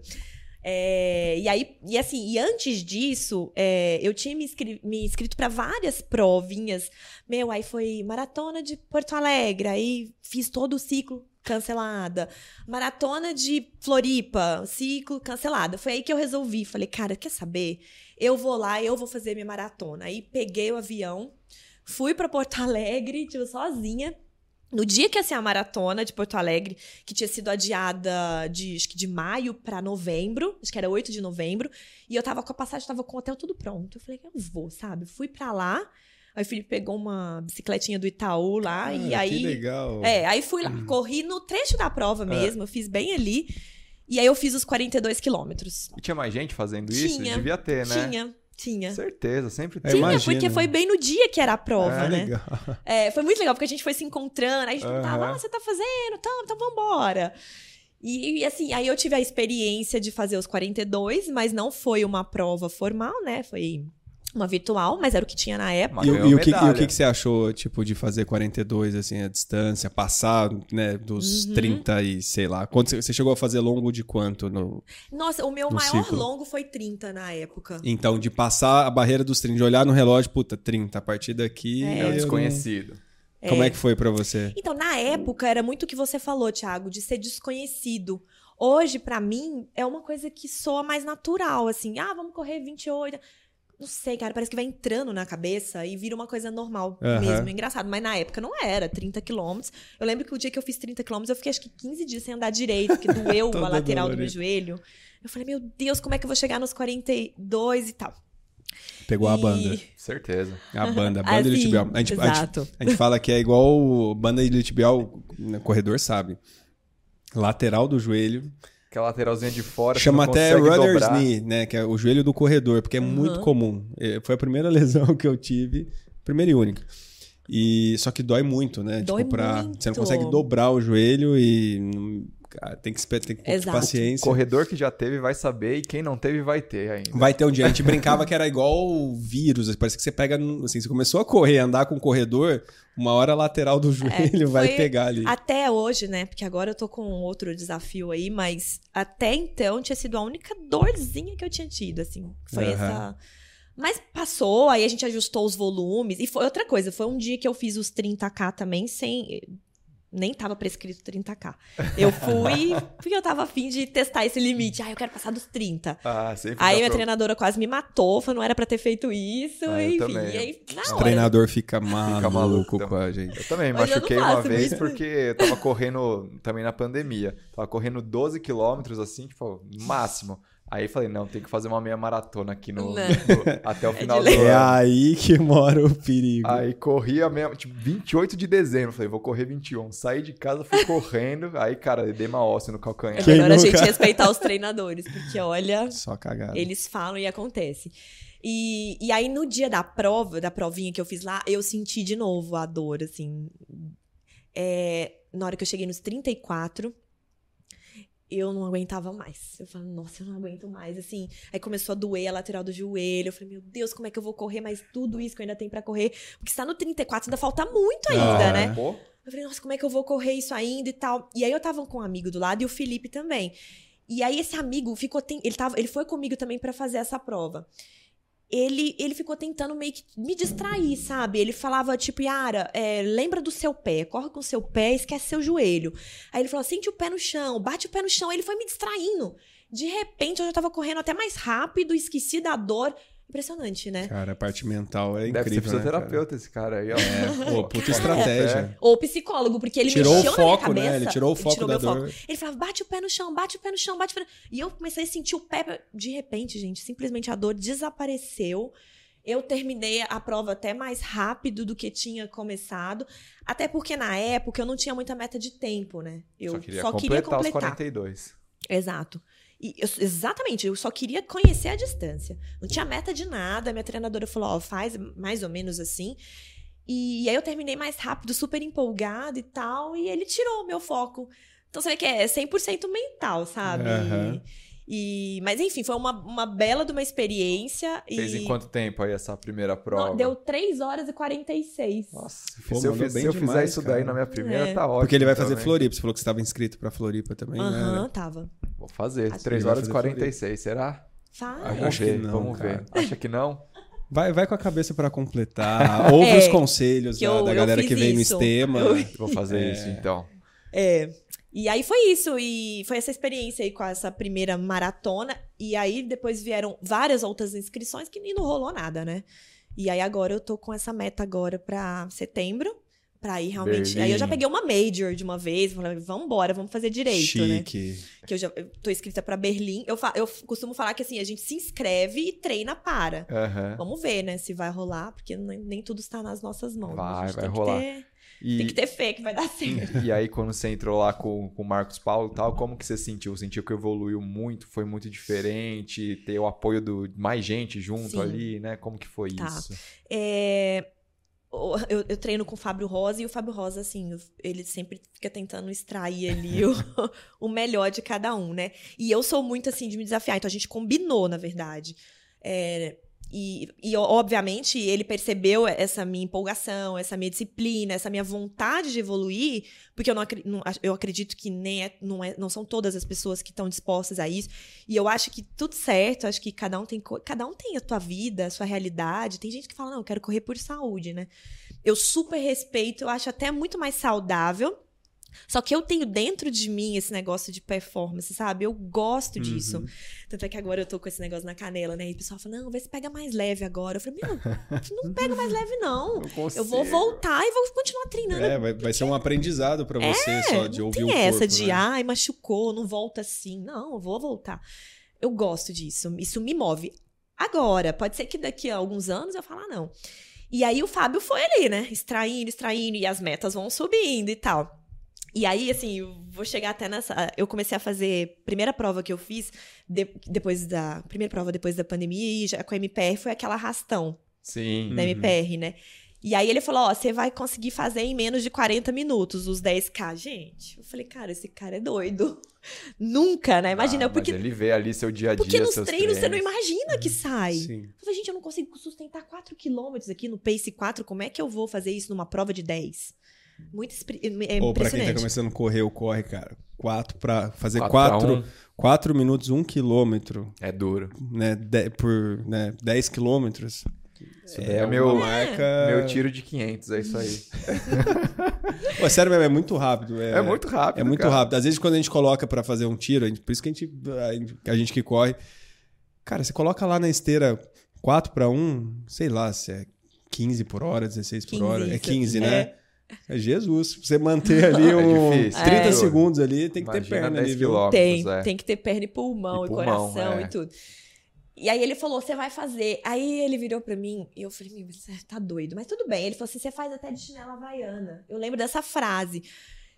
É, e aí, e assim, e antes disso, é, eu tinha me, inscri- me inscrito para várias provinhas. Meu, aí foi maratona de Porto Alegre, aí fiz todo o ciclo cancelada. Maratona de Floripa, ciclo cancelada. Foi aí que eu resolvi, falei, cara, quer saber? Eu vou lá, eu vou fazer minha maratona. Aí peguei o avião, fui para Porto Alegre, tipo, sozinha. No dia que ia ser a maratona de Porto Alegre, que tinha sido adiada de, acho que de maio pra novembro, acho que era 8 de novembro, e eu tava com a passagem, tava com o hotel tudo pronto. Eu falei, eu vou, sabe? Fui pra lá, aí o Felipe pegou uma bicicletinha do Itaú lá, e Ah, aí. Que legal. É, aí fui lá, corri no trecho da prova mesmo, eu fiz bem ali, e aí eu fiz os 42 quilômetros. E tinha mais gente fazendo isso? Tinha, Devia ter, né? Tinha, tinha. Certeza, sempre É, tem. Tinha, porque foi bem no dia que era a prova, É, né? Legal. É, foi muito legal, porque a gente foi se encontrando, aí a gente perguntava, Aham. ah, você tá fazendo? Então, então vambora. E, e, assim, aí eu tive a experiência de fazer os 42, mas não foi uma prova formal, né? Foi uma virtual, mas era o que tinha na época. E, e o que, e o que que você achou, tipo, de fazer 42, assim, a distância, passar, né, dos Uhum. 30 e sei lá. Quanto, você- chegou a fazer longo de quanto? No... Nossa, o meu No maior ciclo. longo foi 30 na época. Então, de passar a barreira dos 30, de olhar no relógio, puta, 30, a partir daqui. É. É o desconhecido. Como é que foi pra você? Então, na época, era muito o que você falou, Thiago, de ser desconhecido. Hoje, pra mim, é uma coisa que soa mais natural, assim. Ah, vamos correr 28. Não sei, cara, parece que vai entrando na cabeça e vira uma coisa normal Aham. mesmo. É engraçado. Mas na época não era, 30 quilômetros. Eu lembro que o dia que eu fiz 30 quilômetros, eu fiquei acho que 15 dias sem andar direito, porque [laughs] doeu a lateral do meu joelho. Eu falei, meu Deus, como é que eu vou chegar nos 42 e tal? Pegou a E- banda. Certeza. A banda, [laughs] a banda Assim, iliotibial. A gente, a, gente, exato. a gente fala que é igual o banda iliotibial, no corredor sabe. Lateral do joelho. Aquela lateralzinha de fora. Chama até rudder's dobrar. knee, né? Que é o joelho do corredor, porque é muito comum. É, Foi a primeira [laughs] lesão que eu tive, primeira e única. E só que dói muito, né? Dói tipo, pra, muito. você não consegue dobrar o joelho e cara, tem que esperar, tem que ter paciência. Corredor que já teve vai saber e quem não teve vai ter ainda. Vai ter um dia. A gente brincava que era igual o vírus. Parece que você pega. Assim, você começou a correr, andar com o corredor, uma hora a lateral do [laughs] joelho vai É, foi pegar ali. Até hoje, né? Porque agora eu tô com outro desafio aí, mas até então tinha sido a única dorzinha que eu tinha tido, assim. Foi Aham. essa. Mas passou, aí a gente ajustou os volumes. E foi outra coisa, foi um dia que eu fiz os 30k também sem. Nem tava prescrito 30k. Eu fui [laughs] porque eu tava afim de testar esse limite. Ah, eu quero passar dos 30. Ah, sempre Aí minha pra- treinadora quase me matou, falou, não era pra ter feito isso, Ah, enfim. também. E aí, na O hora, treinador fica maluco, maluco com a gente. Eu também Mas eu machuquei uma vez isso. porque eu tava correndo também na pandemia. Tava correndo 12 quilômetros, assim, tipo, máximo. Aí falei, não, tem que fazer uma meia maratona aqui no, no- até o final do lei. É ano. aí que mora o perigo. Aí corri a mesma, tipo, 28 de dezembro. Falei, vou correr 21. Saí de casa, fui correndo. Aí, cara, edema ósseo no É calcanhar. Quem melhor a gente nunca? respeitar os treinadores, porque olha, Só cagada. eles falam e acontece. E, e aí, no dia da prova, da provinha que eu fiz lá, eu senti de novo a dor, assim. É, na hora que eu cheguei nos 34, eu não aguentava mais. Eu falei, nossa, eu não aguento mais, assim. Aí começou a doer a lateral do joelho. Eu falei, meu Deus, como é que eu vou correr mais tudo isso que eu ainda tenho pra correr? Porque está no 34, ainda falta muito ainda, Ah, né? Pô, Eu falei, nossa, como é que eu vou correr isso ainda e tal? E aí eu tava com um amigo do lado e o Felipe também. E aí esse amigo ficou. Ele, tava, ele foi comigo também pra fazer essa prova. Ele, ele ficou tentando meio que me distrair, sabe? Ele falava, tipo, Yara, é, lembra do seu pé, corre com o seu pé, esquece seu joelho. Aí ele falou, sente o pé no chão, bate o pé no chão. Ele foi me distraindo. De repente, eu já tava correndo até mais rápido, esqueci da dor. Impressionante, né? Cara, a parte mental é deve ser incrível. né, fisioterapeuta esse cara aí, ó. É, pô, puta É. estratégia. Ou psicólogo, porque ele Tirou o mexeu na minha foco, né? cabeça. Ele tirou o foco da meu dor. Ele falava, bate o pé no chão, bate o pé no chão, bate o pé no... E eu comecei a sentir o pé... De repente, gente, simplesmente a dor desapareceu. Eu terminei a prova até mais rápido do que tinha começado. Até porque, na época, eu não tinha muita meta de tempo, né? Eu só queria só completar, queria completar. os 42. Exato. E eu- exatamente, eu só queria conhecer a distância. Não tinha meta de nada. Minha treinadora falou: ó, faz mais ou menos assim. E, aí eu terminei mais rápido, super empolgada e tal. E ele tirou o meu foco. Então você vê que é 100% mental, sabe? Aham. E, mas enfim, foi uma, uma bela de uma experiência. Fez e em quanto tempo aí essa primeira prova? Não, deu 3 horas e 46. Nossa, Pô, se eu, fiz- bem se eu fizer demais, isso cara. daí na minha primeira, É. tá ótimo. Porque ele vai fazer também. Floripa. Você falou que você estava inscrito pra Floripa também, Aham, né? tava. Vou fazer. Acho 3 que ele horas e vai fazer 46, será? Faz. Acho Vamos que ver, não, vamos cara. ver. Acha que não? Vai, vai com a cabeça pra completar. [laughs] Ouve os conselhos que da, eu- da galera que vem no isso. Estema. Eu- Vou fazer É. isso então. É. E aí foi isso, e foi essa experiência aí com essa primeira maratona. E aí depois vieram várias outras inscrições que nem não rolou nada, né? E aí agora eu tô com essa meta agora pra setembro. Pra ir realmente. Berlim. Aí eu já peguei uma major de uma vez, falei, vamos embora, vamos fazer direito, né? Chique. Que eu já eu tô inscrita pra Berlim. Eu, fa- eu costumo falar que assim, a gente se inscreve e treina para. Aham. Vamos ver, né, se vai rolar, porque nem, nem tudo está nas nossas mãos. Vai, vai tem que rolar. ter- E, tem que ter fé que vai dar certo. e aí, quando você entrou lá com, com o Marcos Paulo e tal, como que você sentiu? Sentiu que evoluiu muito? Foi muito diferente? Ter o apoio de mais gente junto Sim. ali, né? Como que foi Tá. isso? É, eu, eu treino com o Fábio Rosa e o Fábio Rosa, assim, ele sempre fica tentando extrair ali o, [laughs] o melhor de cada um, né? E eu sou muito, assim, de me desafiar, então a gente combinou, na verdade. É, e, e, obviamente, ele percebeu essa minha empolgação, essa minha disciplina, essa minha vontade de evoluir, porque eu, não, eu acredito que nem é, não, é, não são todas as pessoas que estão dispostas a isso. E eu acho que tudo certo, acho que cada um tem cada um tem a tua vida, a sua realidade. Tem gente que fala, não, eu quero correr por saúde, né? Eu super respeito, eu acho até muito mais saudável. Só que eu tenho dentro de mim esse negócio de performance, sabe? Eu gosto disso. Uhum. Tanto é que agora eu tô com esse negócio na canela, né? E o pessoal fala, não, vê se pega mais leve agora. Eu falei, meu, não pega mais leve, não. [laughs] Eu vou voltar e vou continuar treinando. É, vai, vai ser um aprendizado pra você só de não ouvir tem o corpo, essa de, né? ai, machucou, não volta assim. Não, eu vou voltar. Eu gosto disso, isso me move. agora. Pode ser que daqui a alguns anos eu falar não. E aí o Fábio foi ali, né? Extraindo, extraindo, e as metas vão subindo e tal. E aí, assim, eu vou chegar até nessa. Eu comecei a fazer. Primeira prova que eu fiz, de, depois da. Primeira prova depois da pandemia, e já com a MPR foi aquela arrastão Sim. da MPR, né? E aí ele falou: Ó, você vai conseguir fazer em menos de 40 minutos os 10K. Gente, eu falei, cara, esse cara é doido. [laughs] Nunca, né? Imagina, Ah, porque. Mas ele vê ali seu dia a dia. Porque nos seus treinos, você não imagina que sai. Sim. Eu falei, gente, eu não consigo sustentar 4 quilômetros aqui no Pace 4. Como é que eu vou fazer isso numa prova de 10? Muito é Ou pra quem tá começando a correr, o corre, cara. Quatro pra fazer Quatro pra quatro, um. quatro minutos, um quilômetro, É duro. né? de- por né, 10 quilômetros. Isso É, daí meu- marca. Meu tiro de 500, é isso aí. [laughs] Pô, sério mesmo, é muito rápido. É, É, muito rápido. É muito cara. rápido. Às vezes, quando a gente coloca pra fazer um tiro, a gente- por isso que a gente, a gente- que corre. Cara, você coloca lá na esteira 4 para 1, sei lá se é 15 por hora, 16 por 15, hora. É isso. 15, É. né? É Jesus. Pra Você manter ali [laughs] um difícil. 30 É. segundos ali, tem que ter Imagina perna 10 ali, viu? Tem, é. tem que ter perna e pulmão, E e, pulmão, coração é. e tudo. E aí ele falou, você vai fazer. Aí ele virou pra mim e eu falei, meu, você tá doido. Mas tudo bem. Ele falou assim, você faz até de chinela havaiana. Eu lembro dessa frase.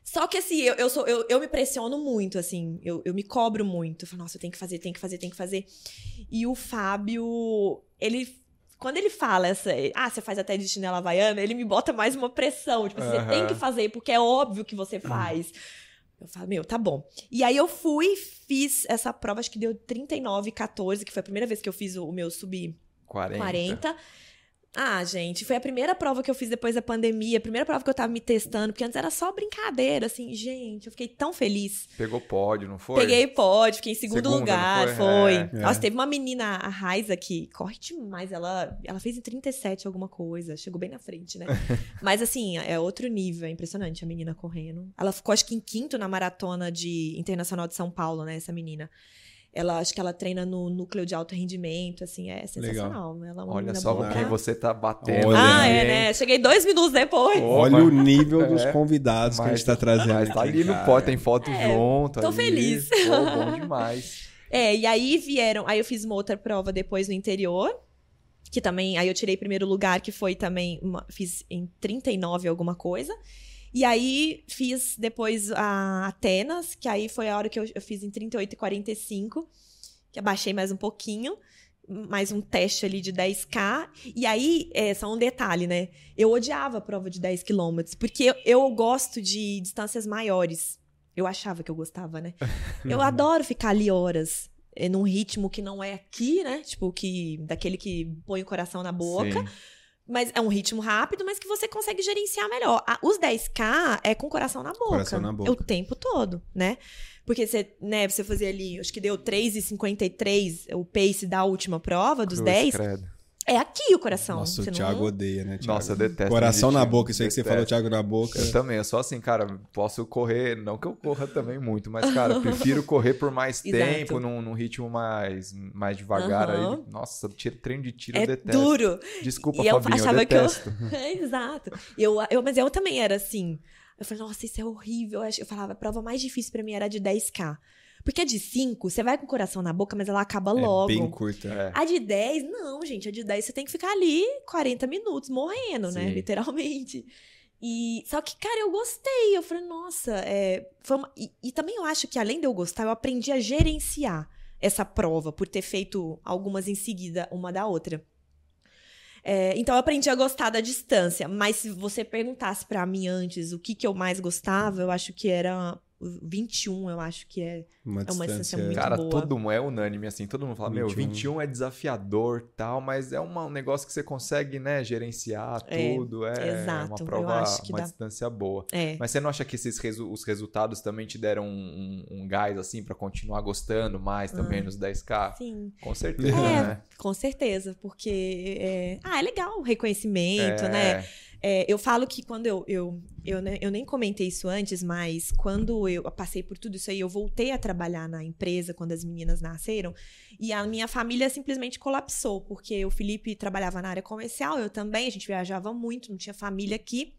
Só que assim, eu, eu, sou, eu, eu me pressiono muito, assim, eu, eu me cobro muito. Eu falo, nossa, eu tenho que fazer, tenho que fazer, tenho que fazer. E o Fábio, ele. Quando ele fala essa, ah, você faz até de chinela havaiana, ele me bota mais uma pressão. Tipo, assim, você tem que fazer, porque é óbvio que você faz. Eu falo, meu, tá bom. E aí eu fui, fiz essa prova, acho que deu 39, 14, que foi a primeira vez que eu fiz o, o meu sub 40. 40. Ah, gente, foi a primeira prova que eu fiz depois da pandemia, a primeira prova que eu tava me testando, porque antes era só brincadeira, assim, gente, eu fiquei tão feliz. Pegou pódio, não foi? Peguei pódio, fiquei em segundo Segunda, lugar, foi. foi? É. Nossa, teve uma menina, a Raiza, que corre demais, ela, ela fez em 37 alguma coisa, chegou bem na frente, né? [laughs] Mas assim, é outro nível, é impressionante a menina correndo. Ela ficou, acho que em quinto na maratona de Internacional de São Paulo, né, essa menina. Ela, acho que ela treina no núcleo de alto rendimento, assim, é sensacional. Ela é uma Olha só com quem você tá batendo. Olha. Ah, é, né? Cheguei dois minutos depois. Olha o nível dos É. convidados que a gente tá trazendo. Mas tá aqui, ali no pódio, tem foto É, junto. tô ali. feliz. Pô, bom demais. [laughs] É, e aí vieram. Aí eu fiz uma outra prova depois no interior. Que também. Aí eu tirei primeiro lugar, que foi também. uma- fiz em 39 alguma coisa. E aí fiz depois a Atenas, que aí foi a hora que eu, eu fiz em 38 e 45. Que abaixei mais um pouquinho. Mais um teste ali de 10K. E aí, é, só um detalhe, né? Eu odiava a prova de 10 quilômetros, porque eu, eu gosto de distâncias maiores. Eu achava que eu gostava, né? [laughs] Eu adoro ficar ali horas. é, num ritmo que não é aqui, né? Tipo, que daquele que põe o coração na boca. Sim. Mas é um ritmo rápido, mas que você consegue gerenciar melhor. Os 10K é com o coração na boca. Coração na boca. O tempo todo, né? Porque você, né, você fazia ali, acho que deu 3,53 o pace da última prova, dos Cruz, 10. credo. É aqui o coração. Nossa, você o não- Thiago odeia, né, Thiago? Nossa, eu detesto. Coração na boca, isso aí que você falou, Thiago, na boca. Eu também, eu sou assim, cara, posso correr, não que eu corra também muito, mas, cara, eu [laughs] prefiro correr por mais tempo, num, num ritmo mais, mais devagar. Aham. Aí, nossa, tiro, treino de tiro É eu detesto. duro. Desculpa, E eu Fabinho, eu achava que eu- detesto. [laughs] É, exato. Eu, eu, mas eu também era assim. Eu falei, nossa, isso é horrível. Eu Eu falava, a prova mais difícil pra mim era a de 10K. Porque a de 5, você vai com o coração na boca, mas ela acaba logo. É bem curta. É. A de 10, não, gente. A de 10 você tem que ficar ali 40 minutos morrendo, né? Sim. Literalmente. E, só que, cara, eu gostei. Eu falei, nossa, é, foi uma- e, e também eu acho que, além de eu gostar, eu aprendi a gerenciar essa prova, por ter feito algumas em seguida, uma da outra. É, então eu aprendi a gostar da distância. Mas se você perguntasse pra mim antes o que, que eu mais gostava, eu acho que era 21, eu acho que é. Uma É uma distância distância... muito Cara, boa. todo mundo é unânime, assim, todo mundo fala, meu, 21. 21 é desafiador tal, mas é uma- um negócio que você consegue, né, gerenciar É, tudo, é exato, uma eu prova, acho que uma dá. distância boa. É. Mas você não acha que esses resu- os resultados também te deram um, um, um gás, assim, pra continuar gostando mais também nos 10K? Sim. Com certeza, É, né? com certeza, porque é, ah, é legal o reconhecimento, É, né? É, eu falo que quando eu, eu, eu, eu nem comentei isso antes, mas quando eu passei por tudo isso aí, eu voltei a trabalhar na empresa quando as meninas nasceram, e a minha família simplesmente colapsou, porque o Felipe trabalhava na área comercial, eu também, a gente viajava muito, não tinha família aqui.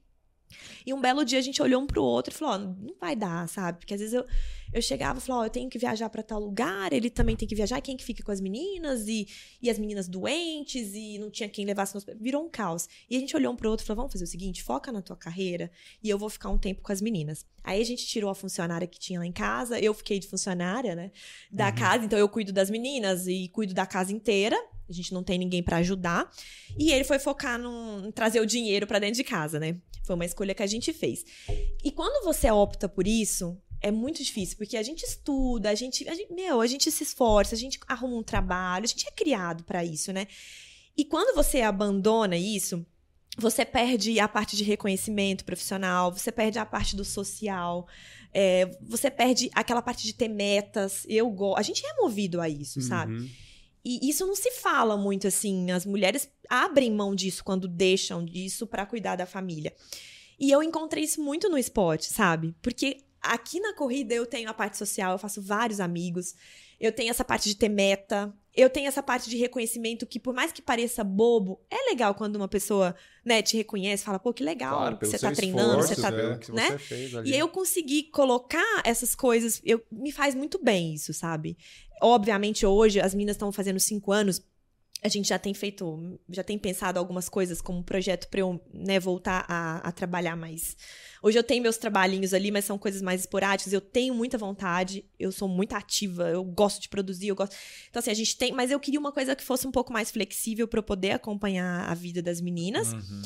E um belo dia a gente olhou um pro outro e falou: ó, não vai dar, sabe? Porque às vezes eu, eu chegava e falava: ó, eu tenho que viajar para tal lugar, ele também tem que viajar, quem que fica com as meninas? E, e as meninas doentes, e não tinha quem levasse nos. Virou um caos. E a gente olhou um pro outro e falou: vamos fazer o seguinte, foca na tua carreira e eu vou ficar um tempo com as meninas. Aí a gente tirou a funcionária que tinha lá em casa, eu fiquei de funcionária, né? Da uhum. casa, então eu cuido das meninas e cuido da casa inteira. A gente não tem ninguém para ajudar. E ele foi focar num, em trazer o dinheiro para dentro de casa, né? Foi uma escolha que a gente fez. E quando você opta por isso, é muito difícil, porque a gente estuda, a gente, a gente, meu, a gente se esforça, a gente arruma um trabalho, a gente é criado para isso, né? E quando você abandona isso, você perde a parte de reconhecimento profissional, você perde a parte do social, é, você perde aquela parte de ter metas. Eu a gente é movido a isso, uhum. sabe? E isso não se fala muito assim. As mulheres abrem mão disso quando deixam disso para cuidar da família. E eu encontrei isso muito no esporte, sabe? Porque aqui na corrida eu tenho a parte social, eu faço vários amigos, eu tenho essa parte de ter meta, eu tenho essa parte de reconhecimento que, por mais que pareça bobo, é legal quando uma pessoa, né, te reconhece, fala, pô, que legal, claro, você tá treinando, você tá, né? né? e eu consegui colocar essas coisas, eu me faz muito bem isso, sabe? Obviamente hoje as meninas estão fazendo cinco anos, a gente já tem feito, já tem pensado algumas coisas como projeto para eu né, voltar a, a, trabalhar mais. Hoje eu tenho meus trabalhinhos ali, mas são coisas mais esporádicas. Eu tenho muita vontade, eu sou muito ativa, eu gosto de produzir, eu gosto. Então, assim, a gente tem. Mas eu queria uma coisa que fosse um pouco mais flexível para eu poder acompanhar a vida das meninas. Uhum.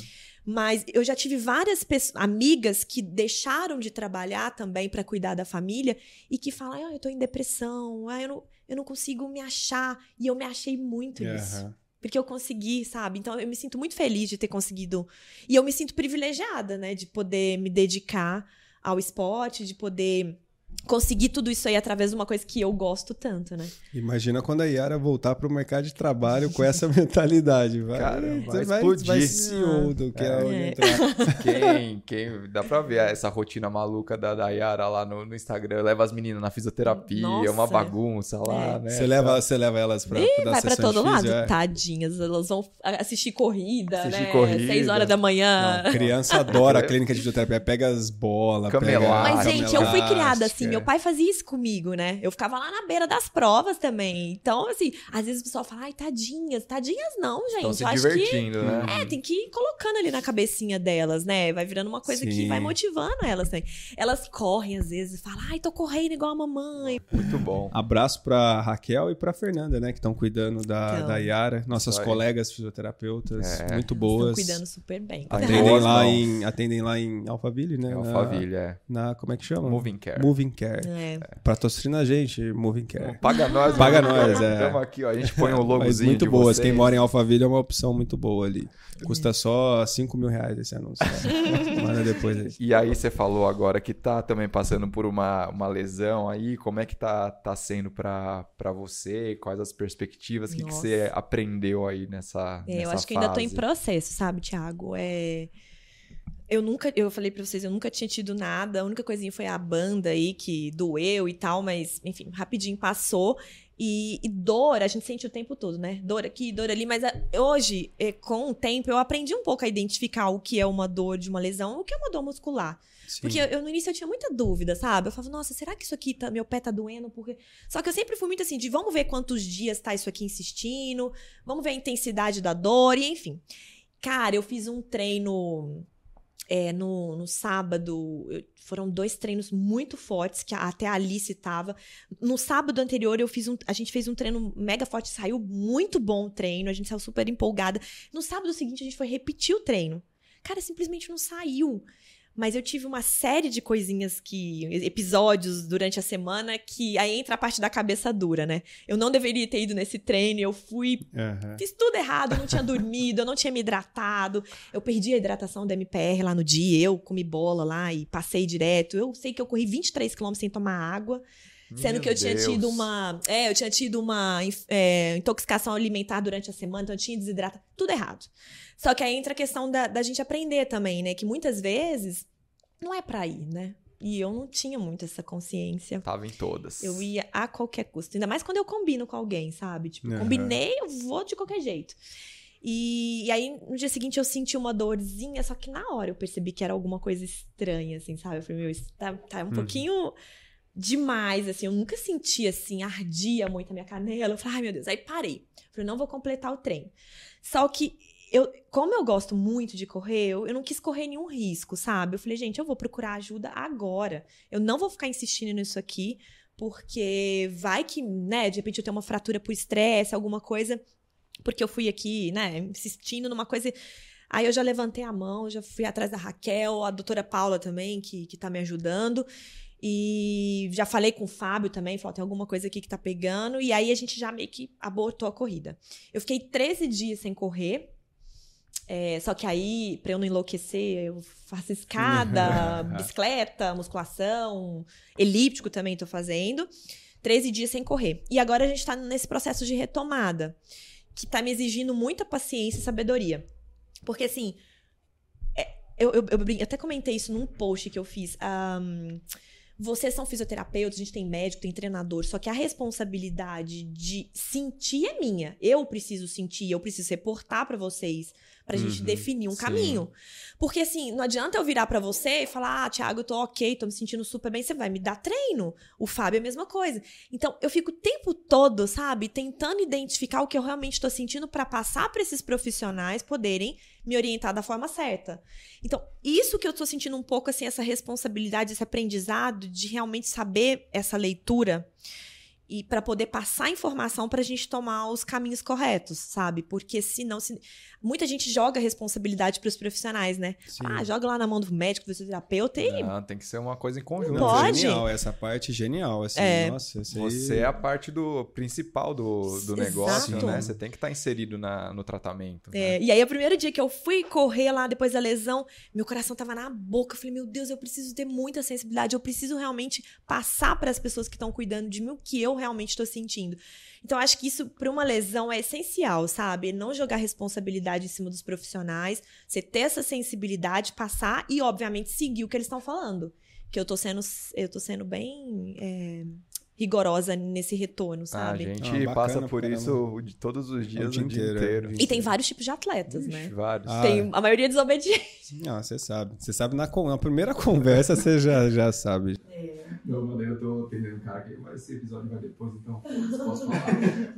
Mas eu já tive várias pessoas, amigas que deixaram de trabalhar também para cuidar da família e que falam: ah, eu tô em depressão, ah, eu não eu não consigo me achar. E eu me achei muito uhum. nisso. Porque eu consegui, sabe? Então eu me sinto muito feliz de ter conseguido. E eu me sinto privilegiada, né? De poder me dedicar ao esporte, de poder conseguir tudo isso aí através de uma coisa que eu gosto tanto, né? Imagina quando a Yara voltar para o mercado de trabalho com essa [laughs] mentalidade. Vai, Cara, vai, vai explodir. Vai CEO do que é. é. [laughs] Quem, quem, dá pra ver essa rotina maluca da, da Yara lá no, no Instagram. Leva as meninas na fisioterapia, Nossa. uma bagunça lá, é. né? Você leva, você leva elas pra, Ih, pra Vai pra todo lado. É. Tadinhas, elas vão assistir corrida, assistir né? corrida. Seis horas da manhã. Não, criança adora a clínica de fisioterapia. Pega as bolas, pega... Mas, gente, eu fui criada assim, meu pai fazia isso comigo, né? Eu ficava lá na beira das provas também. Então, assim, às vezes o pessoal fala, ai, tadinhas. Tadinhas não, gente. Estão se eu divertindo, que, né? É, tem que ir colocando ali na cabecinha delas, né? Vai virando uma coisa Sim. que vai motivando elas, né? Elas correm às vezes e falam, ai, tô correndo igual a mamãe. Muito bom. Abraço pra Raquel e pra Fernanda, né? Que estão cuidando da, então, da Yara. Nossas colegas fisioterapeutas, é. muito boas. Estão cuidando super bem. Atendem lá, em, atendem lá em Alphaville, né? Alphaville, na, é. Na, como é que chama? Moving Care. Moving Care. É. Patrocina a gente, Moving Care. Paga nós. Paga nós, é. Estamos aqui, ó. A gente põe um logozinho Mas muito de boas. Vocês. Quem mora em Alphaville é uma opção muito boa ali. Custa só 5 mil reais esse anúncio. Né? [laughs] Manda depois aí. E aí você falou agora que tá também passando por uma, uma lesão aí. Como é que tá, tá sendo pra, pra você? Quais as perspectivas? O que, que você aprendeu aí nessa, é, nessa Eu acho fase? que ainda tô em processo, sabe, Thiago? É... Eu nunca, eu falei para vocês, eu nunca tinha tido nada. A única coisinha foi a banda aí que doeu e tal, mas enfim, rapidinho passou. E, e, dor, a gente sente o tempo todo, né? Dor aqui, dor ali, mas a, hoje, é, com o tempo, eu aprendi um pouco a identificar o que é uma dor de uma lesão, o que é uma dor muscular. Sim. Porque eu, no início eu tinha muita dúvida, sabe? Eu falava, nossa, será que isso aqui tá, meu pé tá doendo? Porque... Só que eu sempre fui muito assim, de vamos ver quantos dias tá isso aqui insistindo, vamos ver a intensidade da dor, e enfim. Cara, eu fiz um treino é, no, no sábado, foram dois treinos muito fortes, que até a Alice estava. No sábado anterior, eu fiz um, a gente fez um treino mega forte, saiu muito bom o treino, a gente saiu super empolgada. No sábado seguinte, a gente foi repetir o treino. Cara, simplesmente não saiu. Mas eu tive uma série de coisinhas que. episódios durante a semana que aí entra a parte da cabeça dura, né? Eu não deveria ter ido nesse treino, eu fui. Uhum. Fiz tudo errado, eu não tinha [laughs] dormido, eu não tinha me hidratado. Eu perdi a hidratação da MPR lá no dia, eu comi bola lá e passei direto. Eu sei que eu corri 23 quilômetros sem tomar água. Sendo Meu que eu tinha Deus. tido uma. É, eu tinha tido uma é, intoxicação alimentar durante a semana, então eu tinha desidratado. Tudo errado. Só que aí entra a questão da, da gente aprender também, né? Que muitas vezes não é pra ir, né? E eu não tinha muito essa consciência. Tava em todas. Eu ia a qualquer custo. Ainda mais quando eu combino com alguém, sabe? Tipo, uhum. combinei, eu vou de qualquer jeito. E, e, aí, no dia seguinte, eu senti uma dorzinha, só que na hora eu percebi que era alguma coisa estranha, assim, sabe? Eu falei, meu, isso tá, tá um uhum. pouquinho demais, assim. Eu nunca senti, assim, ardia muito a minha canela. Eu falei, ai, meu Deus. Aí parei. Falei, não vou completar o trem. Só que eu, como eu gosto muito de correr, eu, eu, não quis correr nenhum risco, sabe? Eu falei, gente, eu vou procurar ajuda agora. Eu não vou ficar insistindo nisso aqui, porque vai que, né, de repente eu tenho uma fratura por estresse, alguma coisa, porque eu fui aqui, né, insistindo numa coisa. Aí eu já levantei a mão, já fui atrás da Raquel, a doutora Paula também, que, que tá me ajudando. E já falei com o Fábio também, falou, tem alguma coisa aqui que tá pegando. E aí a gente já meio que abortou a corrida. Eu fiquei 13 dias sem correr. É, só que aí, pra eu não enlouquecer, eu faço escada, [laughs] bicicleta, musculação, elíptico também tô fazendo. 13 dias sem correr. E agora a gente tá nesse processo de retomada que tá me exigindo muita paciência e sabedoria. Porque, assim, é, eu, eu, eu, até comentei isso num post que eu fiz. Um, vocês são fisioterapeutas, a gente tem médico, tem treinador, só que a responsabilidade de sentir é minha. Eu preciso sentir, eu preciso reportar para vocês pra gente uhum, definir um sim. caminho. Porque assim, não adianta eu virar para você e falar: "Ah, Thiago, eu tô OK, tô me sentindo super bem". Você vai me dar treino. O Fábio é a mesma coisa. Então, eu fico o tempo todo, sabe, tentando identificar o que eu realmente tô sentindo para passar para esses profissionais poderem me orientar da forma certa. Então, isso que eu tô sentindo um pouco assim essa responsabilidade, esse aprendizado de realmente saber essa leitura e para poder passar informação para a gente tomar os caminhos corretos, sabe? Porque senão, se... muita gente joga a responsabilidade para os profissionais, né? Sim. Ah, joga lá na mão do médico, do fisioterapeuta e Não, tem que ser uma coisa em conjunto. Pode. Genial, essa parte genial, assim, é. nossa, você é a parte do principal do, do negócio, né? Você tem que estar tá inserido na, no tratamento. É. Né? E aí, o primeiro dia que eu fui correr lá depois da lesão, meu coração tava na boca. Eu falei, meu Deus, eu preciso ter muita sensibilidade, eu preciso realmente passar para as pessoas que estão cuidando de mim o que eu realmente estou sentindo. Então, acho que isso, para uma lesão, é essencial, sabe? Não jogar responsabilidade em cima dos profissionais, você ter essa sensibilidade, passar e, obviamente, seguir o que eles estão falando. Que eu tô sendo, eu tô sendo bem. É rigorosa nesse retorno, sabe? A gente ah, passa por isso todos os dias, o dia, o dia inteiro. inteiro. E tem vários tipos de atletas, Ixi, né? Vários. Ah, tem a maioria desobediente. Não, você sabe. Você sabe na, na primeira conversa, você já, já sabe. É. Não, mano, eu tô atendendo um cara que. Mas esse episódio vai depois, então posso falar.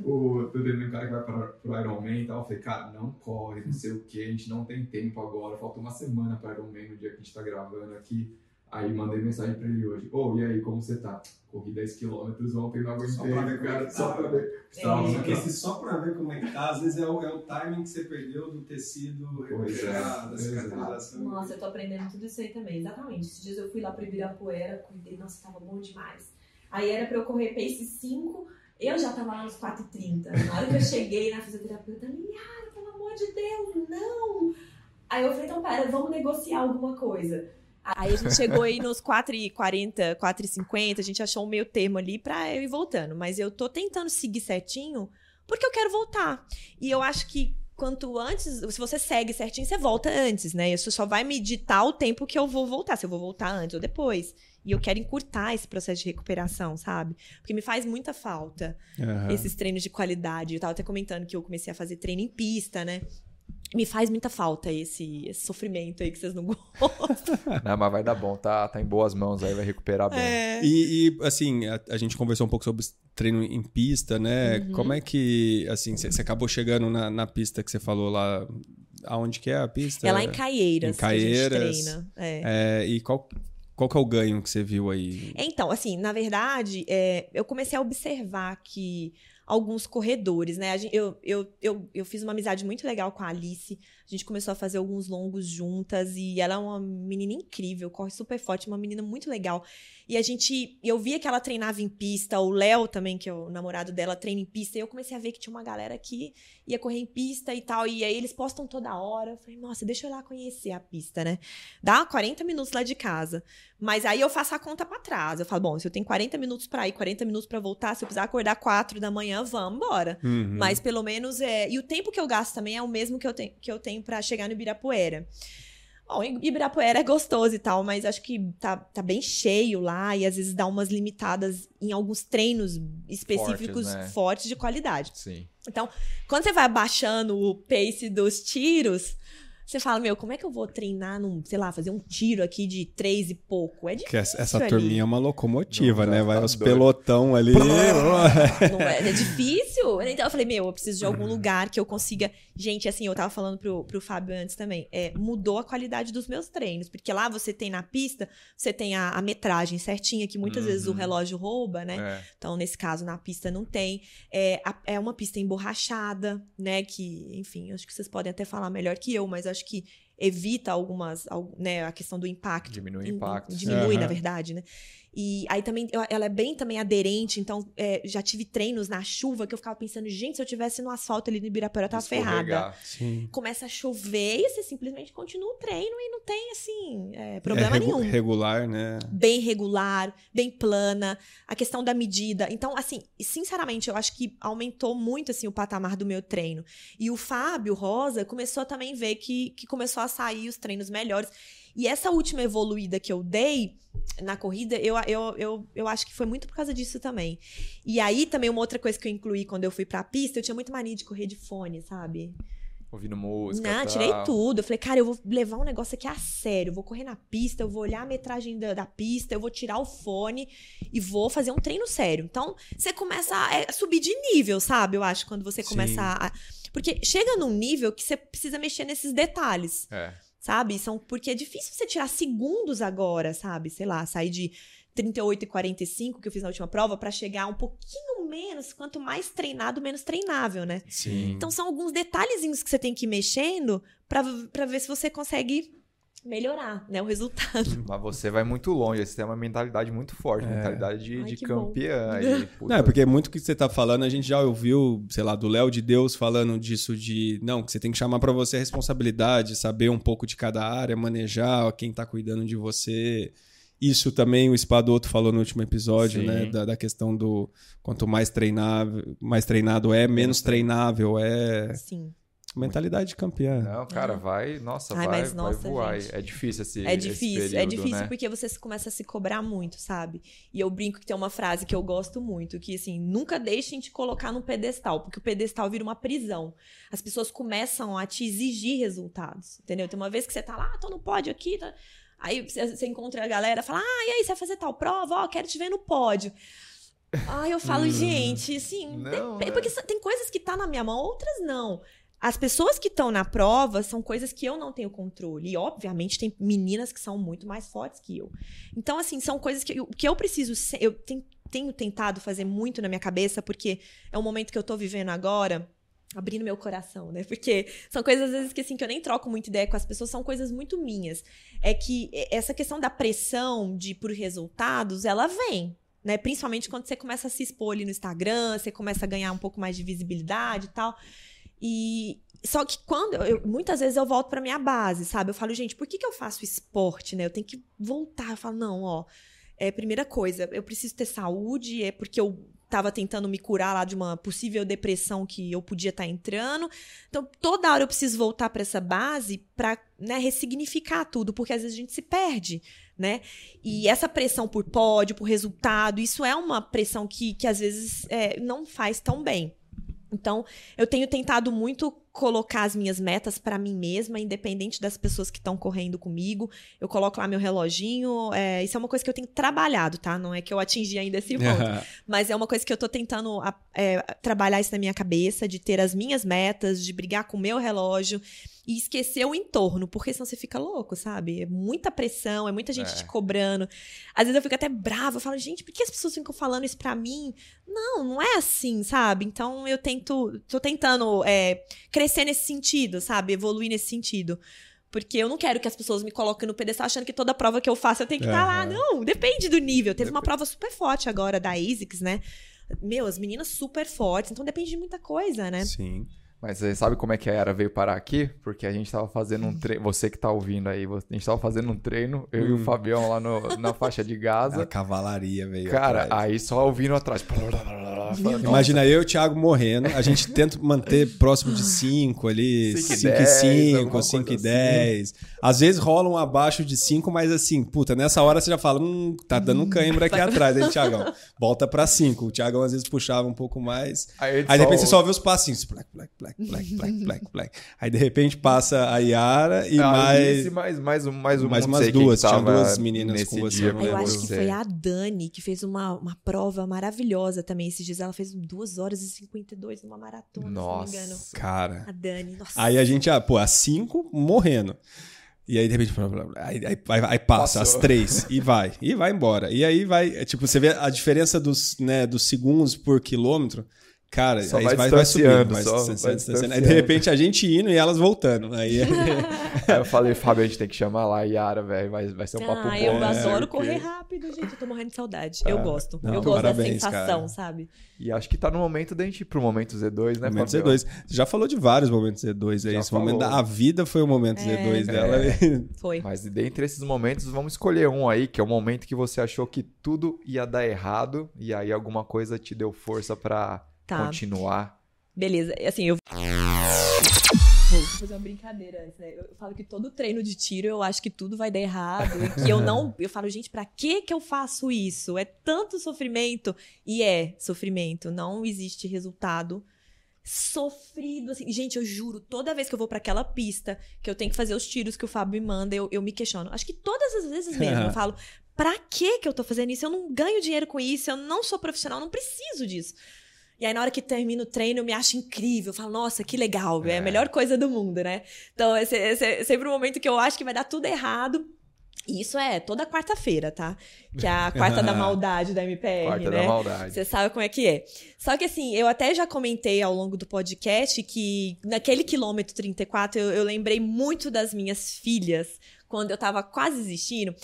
o, tô atendendo um cara que vai para pro Ironman e tal. Eu falei, cara, não corre, não sei o que, a gente não tem tempo agora. Falta uma semana para Ironman no dia que a gente tá gravando aqui. Aí mandei mensagem pra ele hoje. Ô, oh, e aí, como você tá? Corri 10km ontem, não aguentei, só pra ver cara, tá. só pra ver. É, só esse só pra ver como é que tá, às vezes é o, é o timing que você perdeu do tecido recuperado, é, da cicatrização. Nossa, eu tô aprendendo tudo isso aí também, exatamente. Esses dias eu fui lá pro Ibirapuera, cuidei, nossa, tava bom demais. Aí era pra eu correr pace 5, eu já tava lá nos 4h30. Na hora que eu cheguei na fisioterapeuta, Liara, pelo amor de Deus, não! Aí eu falei, então pera, vamos negociar alguma coisa. Aí a gente chegou aí nos 4h40, 4h50, a gente achou um meio termo ali pra eu ir voltando. Mas eu tô tentando seguir certinho porque eu quero voltar. E eu acho que quanto antes, se você segue certinho, você volta antes, né? Isso só vai me ditar o tempo que eu vou voltar, se eu vou voltar antes ou depois. E eu quero encurtar esse processo de recuperação, sabe? Porque me faz muita falta uhum. esses treinos de qualidade. Eu tava até comentando que eu comecei a fazer treino em pista, né? Me faz muita falta esse, esse, sofrimento aí que vocês não [laughs] gostam. Não, mas vai dar bom, tá, tá em boas mãos aí, vai recuperar bem. É. E, e, assim, a, a, gente conversou um pouco sobre treino em pista, né? Uhum. Como é que, assim, você acabou chegando na, na, pista que você falou lá, aonde que é a pista? É lá em Caieiras, em Caieiras. que a gente treina. É. É, e qual, qual que é o ganho que você viu aí? Então, assim, na verdade, é, eu comecei a observar que alguns corredores, né? Eu, eu, eu, eu fiz uma amizade muito legal com a Alice. A gente começou a fazer alguns longos juntas e ela é uma menina incrível, corre super forte, uma menina muito legal. E a gente, eu via que ela treinava em pista, o Léo também, que é o namorado dela, treina em pista, e eu comecei a ver que tinha uma galera que ia correr em pista e tal, e aí eles postam toda hora. Eu falei, nossa, deixa eu ir lá conhecer a pista, né? Dá 40 minutos lá de casa. Mas aí eu faço a conta para trás. Eu falo, bom, se eu tenho 40 minutos para ir, 40 minutos para voltar, se eu precisar acordar 4 da manhã, vamos embora. Uhum. Mas pelo menos é, e o tempo que eu gasto também é o mesmo que eu tenho que eu tenho para chegar no Ibirapuera. Bom, Ibirapuera é gostoso e tal, mas acho que tá, tá bem cheio lá e às vezes dá umas limitadas em alguns treinos específicos Fortes, né? fortes de qualidade. Sim. Então, quando você vai abaixando o pace dos tiros, você fala, meu, como é que eu vou treinar num, sei lá, fazer um tiro aqui de três e pouco? É difícil. essa, essa ali. turminha é uma locomotiva, Não, né? tá Vai os doido. pelotão ali. [laughs] Não é, é difícil. Então eu falei, meu, eu preciso de algum lugar que eu consiga. Gente, assim, eu tava falando pro, pro Fábio antes também. É, mudou a qualidade dos meus treinos. Porque lá você tem na pista, você tem a, a metragem certinha, que muitas vezes o Uhum. relógio rouba, né? É. Então, nesse caso, na pista não tem. É, a- é uma pista emborrachada, né? Que, enfim, acho que vocês podem até falar melhor que eu, mas acho que evita algumas, al- né? A questão do impacto. Diminui o impacto. Diminui, Aham. na verdade, né? E aí também, ela é bem também aderente, então é, já tive treinos na chuva que eu ficava pensando, gente, se eu tivesse no asfalto ali no Ibirapuera, eu tava ferrada. Sim. Começa a chover e você simplesmente continua o treino e não tem, assim, é, problema é regu- nenhum Regular, né? bem regular, bem plana, a questão da medida. Então, assim, sinceramente, eu acho que aumentou muito assim o patamar do meu treino. E o Fábio Rosa começou a também ver que, que começou a sair os treinos melhores. E essa última evoluída que eu dei na corrida, eu, eu, eu, eu acho que foi muito por causa disso também. E aí, também, uma outra coisa que eu incluí quando eu fui pra pista, eu tinha muito mania de correr de fone, sabe? Ouvindo música. Não, tirei tudo. Eu falei, cara, eu vou levar um negócio aqui a sério. Eu vou correr na pista, eu vou olhar a metragem da, da pista, eu vou tirar o fone e vou fazer um treino sério. Então, você começa a, é, subir de nível, sabe? Eu acho, quando você Sim. começa a. Porque chega num nível que você precisa mexer nesses detalhes, É. sabe? São, porque é difícil você tirar segundos agora, sabe? Sei lá, sair de 38 e 45 que eu fiz na última prova pra chegar um pouquinho menos, quanto mais treinado, menos treinável, né? Sim. Então são alguns detalhezinhos que você tem que ir mexendo pra ver se você consegue melhorar, né, o resultado. [laughs] Mas você vai muito longe, você tem uma mentalidade muito forte, É. mentalidade de, Ai, de campeã. [laughs] aí, puta. Não, é porque muito que você tá falando, a gente já ouviu, sei lá, do Léo de Deus falando disso de, não, que você tem que chamar pra você a responsabilidade, saber um pouco de cada área, manejar quem tá cuidando de você. Isso também o Espadoto falou no último episódio, Sim. né, da, da questão do quanto mais treinável, mais treinado é, menos treinável é. Sim. Mentalidade de campeã. Não, cara, vai, nossa, Ai, vai, mas, vai nossa, voar. gente. É difícil esse É esse difícil, é período, difícil né? porque você se- começa a se cobrar muito, sabe? E eu brinco que tem uma frase que eu gosto muito, que assim, nunca deixem de colocar num pedestal, porque o pedestal vira uma prisão. As pessoas começam a te exigir resultados, entendeu? Tem uma vez que você tá lá, tô no pódio aqui, tá... aí você encontra a galera, fala, ah, e aí, você vai fazer tal prova? Ó, quero te ver no pódio. Aí eu falo, gente, assim, Não, tem- né? porque tem coisas que tá na minha mão, outras não. As pessoas que estão na prova são coisas que eu não tenho controle. E, obviamente, tem meninas que são muito mais fortes que eu. Então, assim, são coisas que eu, que eu preciso. Eu ten- tenho tentado fazer muito na minha cabeça, porque é um momento que eu tô vivendo agora. Abrindo meu coração, né? Porque são coisas, às vezes, que assim, que eu nem troco muita ideia com as pessoas, são coisas muito minhas. É que essa questão da pressão de por resultados, ela vem. Né? Principalmente quando você começa a se expor ali no Instagram, você começa a ganhar um pouco mais de visibilidade e tal. E só que quando eu, muitas vezes eu volto pra minha base, sabe? Eu falo, gente, por que, que eu faço esporte, né? Eu tenho que voltar. Eu falo, não, ó, é primeira coisa, eu preciso ter saúde, é porque eu tava tentando me curar lá de uma possível depressão que eu podia estar entrando. Então, toda hora eu preciso voltar pra essa base pra né, ressignificar tudo, porque às vezes a gente se perde, né? E essa pressão por pódio, por resultado, isso é uma pressão que, que às vezes é, não faz tão bem. Então, eu tenho tentado muito colocar as minhas metas pra mim mesma, independente das pessoas que estão correndo comigo. Eu coloco lá meu reloginho. é, isso é uma coisa que eu tenho trabalhado, tá? Não é que eu atingi ainda esse [laughs] ponto. Mas é uma coisa que eu tô tentando é, trabalhar isso na minha cabeça, de ter as minhas metas, de brigar com o meu relógio e esquecer o entorno, porque senão você fica louco, sabe? É muita pressão, é muita gente É. te cobrando. Às vezes eu fico até brava, eu falo, gente, por que as pessoas ficam falando isso pra mim? Não, não é assim, sabe? Então eu tento, tô tentando é, crescer nesse sentido, sabe? Evoluir nesse sentido. Porque eu não quero que as pessoas me coloquem no pedestal achando que toda prova que eu faço eu tenho que estar lá. Aham. Não, depende do nível. Teve uma prova super forte agora da ASICS, né? Meu, as meninas super fortes, então depende de muita coisa, né? Sim. Mas você sabe como é que a Era veio parar aqui? Porque a gente tava fazendo um treino. Você que tá ouvindo aí, a gente tava fazendo um treino, eu e o Hum. Fabião lá no- na faixa de A Gaza. cavalaria veio Cara, atrás. aí só ouvindo atrás. Imagina eu e o Thiago morrendo, a gente tenta manter próximo de 5 ali, 5 e 5, 5 e 10. Assim. Às vezes rolam abaixo de 5, mas assim, puta, nessa hora você já fala, hum, tá dando um cãibra aqui [laughs] atrás, aí, Thiagão, volta pra 5. O Thiagão às vezes puxava um pouco mais. Aí, aí de repente você só vê os passinhos, black, black, black, black, black, black, black. Aí de repente passa a Yara e ah, mais... mais... Mais, um, mais, um mais umas duas, tinha duas meninas com você. Dia, eu acho que foi a Dani, que fez uma, uma prova maravilhosa também esses dias. Ela fez 2 horas e 52 numa maratona, nossa, se não me engano. Cara. A Dani, nossa. Aí a gente, ah, pô, às 5 morrendo. E aí, de repente, aí, aí, aí passa, Passou. as três, [laughs] e vai, e vai embora. E aí vai, é, tipo, você vê a diferença dos, né, dos segundos por quilômetro. Cara, só aí vai, vai, vai subindo, vai, só, vai distanciando. Aí de repente a gente indo e elas voltando. Aí, [laughs] aí eu falei, Fábio, a gente tem que chamar lá a Yara, velho. Vai, vai ser um papo ah, bom. Eu né? adoro porque... correr rápido, gente. Eu tô morrendo de saudade. Eu ah, gosto. Não, eu gosto parabéns, da sensação, cara. sabe? E acho que tá no momento da gente ir pro momento Z2, né, Momento Fabio? Z2. Você já falou de vários momentos Z2 aí. Já Esse falou. momento da vida foi o momento é, Z2 dela. É. [laughs] Foi. Mas dentre esses momentos, vamos escolher um aí, que é o momento que você achou que tudo ia dar errado e aí alguma coisa te deu força para tá. continuar Beleza, assim, eu. Vou fazer uma brincadeira antes, né? Eu falo que todo treino de tiro eu acho que tudo vai dar errado. E que eu não. [laughs] Eu falo, gente, pra que que eu faço isso? É tanto sofrimento. E é sofrimento. Não existe resultado sofrido, assim. Gente, eu juro, toda vez que eu vou para aquela pista, que eu tenho que fazer os tiros que o Fábio me manda, eu, eu me questiono. Acho que todas as vezes mesmo eu [laughs] falo, pra que que eu tô fazendo isso? Eu não ganho dinheiro com isso, eu não sou profissional, não preciso disso. E aí, na hora que termina o treino, eu me acho incrível. Eu falo, nossa, que legal, é, é a melhor coisa do mundo, né? Então, esse, esse é sempre um momento que eu acho que vai dar tudo errado. E isso é toda quarta-feira, tá? Que é a quarta da [laughs] maldade da MPR, quarta né? da maldade. Você sabe como é que é. Só que assim, eu até já comentei ao longo do podcast que naquele quilômetro 34 eu, eu lembrei muito das minhas filhas quando eu tava quase desistindo.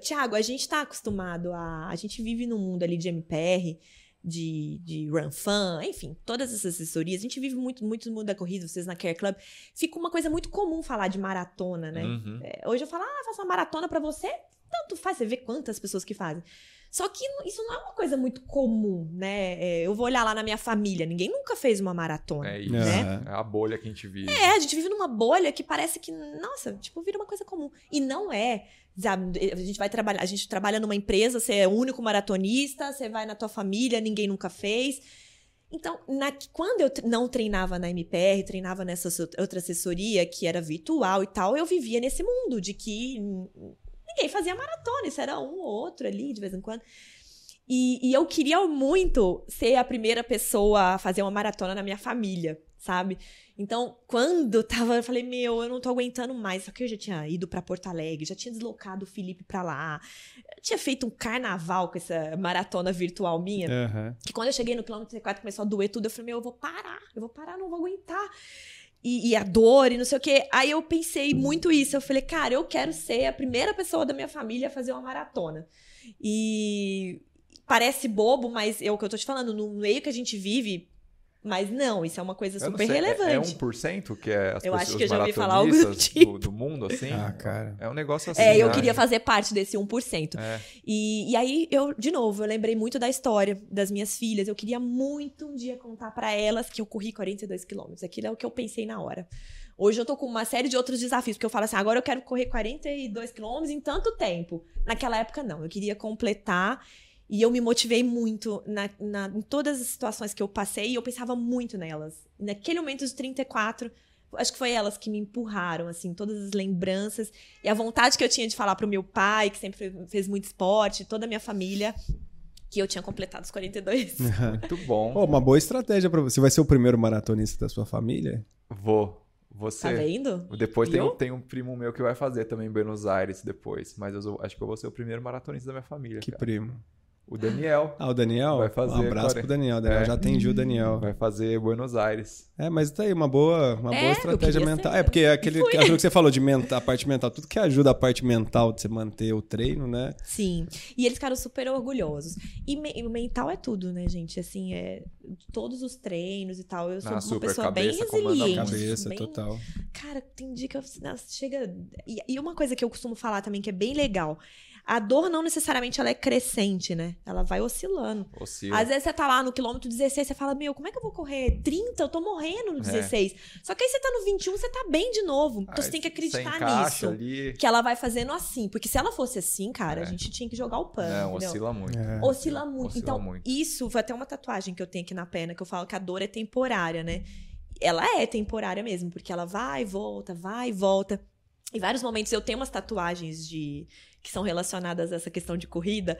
Tiago, a gente tá acostumado a. A gente vive num mundo ali de MPR de, de run fan, enfim, todas essas assessorias. A gente vive muito, muito no mundo da corrida, vocês na Care Club. Fica uma coisa muito comum falar de maratona, né? Uhum. É, hoje eu falo, ah, faço uma maratona para você. Tanto faz, você vê quantas pessoas que fazem. Só que isso não é uma coisa muito comum, né? É, eu vou olhar lá na minha família, ninguém nunca fez uma maratona. É isso, né? É a bolha que a gente vive. É, a gente vive numa bolha que parece que, nossa, tipo, vira uma coisa comum. E não é. Sabe, a gente vai trabalhar, a gente trabalha numa empresa, você é o único maratonista, você vai na tua família, ninguém nunca fez. Então, na, quando eu não treinava na MPR, treinava nessa outra assessoria que era virtual e tal, eu vivia nesse mundo de que ninguém fazia maratona, isso era um ou outro ali de vez em quando. E, e eu queria muito ser a primeira pessoa a fazer uma maratona na minha família, sabe? Então, quando tava, eu falei, meu, eu não tô aguentando mais. Só que eu já tinha ido para Porto Alegre, já tinha deslocado o Felipe para lá. Eu tinha feito um carnaval com essa maratona virtual minha. Uhum. Que quando eu cheguei no quilômetro 4 começou a doer tudo, eu falei, meu, eu vou parar, eu vou parar, não vou aguentar. E, e, a dor e não sei o quê. Aí eu pensei muito isso. Eu falei, cara, eu quero ser a primeira pessoa da minha família a fazer uma maratona. E parece bobo, mas é o que eu tô te falando, no meio que a gente vive, mas não, isso é uma coisa super sei, relevante. É, é 1% que é as Eu pessoas, acho que eu já ouvi falar algo do tipo. Do, do, mundo, assim? Ah, cara. É um negócio assim. É, eu né? queria fazer parte desse 1%. É. E, e aí, eu, de novo, eu lembrei muito da história das minhas filhas. Eu queria muito um dia contar para elas que eu corri 42 quilômetros. Aquilo é o que eu pensei na hora. Hoje eu tô com uma série de outros desafios, porque eu falo assim, agora eu quero correr 42 quilômetros em tanto tempo. Naquela época, não. Eu queria completar e eu me motivei muito na, na, em todas as situações que eu passei e eu pensava muito nelas. Naquele momento dos 34, acho que foi elas que me empurraram, assim, todas as lembranças e a vontade que eu tinha de falar pro meu pai, que sempre fez muito esporte, toda a minha família, que eu tinha completado os 42. [laughs] muito bom. Oh, uma boa estratégia para você. Vai ser o primeiro maratonista da sua família? Vou. Você. Tá vendo? Depois tem, tem, um primo meu que vai fazer também em Buenos Aires depois. Mas eu acho que eu vou ser o primeiro maratonista da minha família. Que cara. primo? O Daniel. Ah, o Daniel? Vai fazer. Um abraço pro Daniel. Daniel é. já atendi o Daniel. Vai fazer Buenos Aires. É, mas tá aí, uma boa, uma é, boa estratégia mental. Ser. É, porque é aquele, aquilo que você falou de mental, a parte mental, tudo que ajuda a parte mental de você manter o treino, né? Sim. E eles ficaram super orgulhosos. E o mental é tudo, né, gente? Assim, é todos os treinos e tal. Eu sou uma pessoa bem resiliente. Cabeça, bem... total. Cara, tem dia que eu, chega. E, e uma coisa que eu costumo falar também que é bem legal a dor não necessariamente ela é crescente, né? Ela vai oscilando. Oscila. Às vezes você tá lá no quilômetro 16, você fala, meu, como é que eu vou correr 30? Eu tô morrendo no 16. É. Só que aí você tá no 21, você tá bem de novo. Então aí você tem que acreditar nisso. Ali... Que ela vai fazendo assim. Porque se ela fosse assim, cara, é. a gente tinha que jogar o pano. Não, entendeu? oscila muito. É. Oscila muito. Oscila então, muito. isso foi até uma tatuagem que eu tenho aqui na perna, que eu falo que a dor é temporária, né? Ela é temporária mesmo, porque ela vai e volta, vai e volta. Em vários momentos eu tenho umas tatuagens de que são relacionadas a essa questão de corrida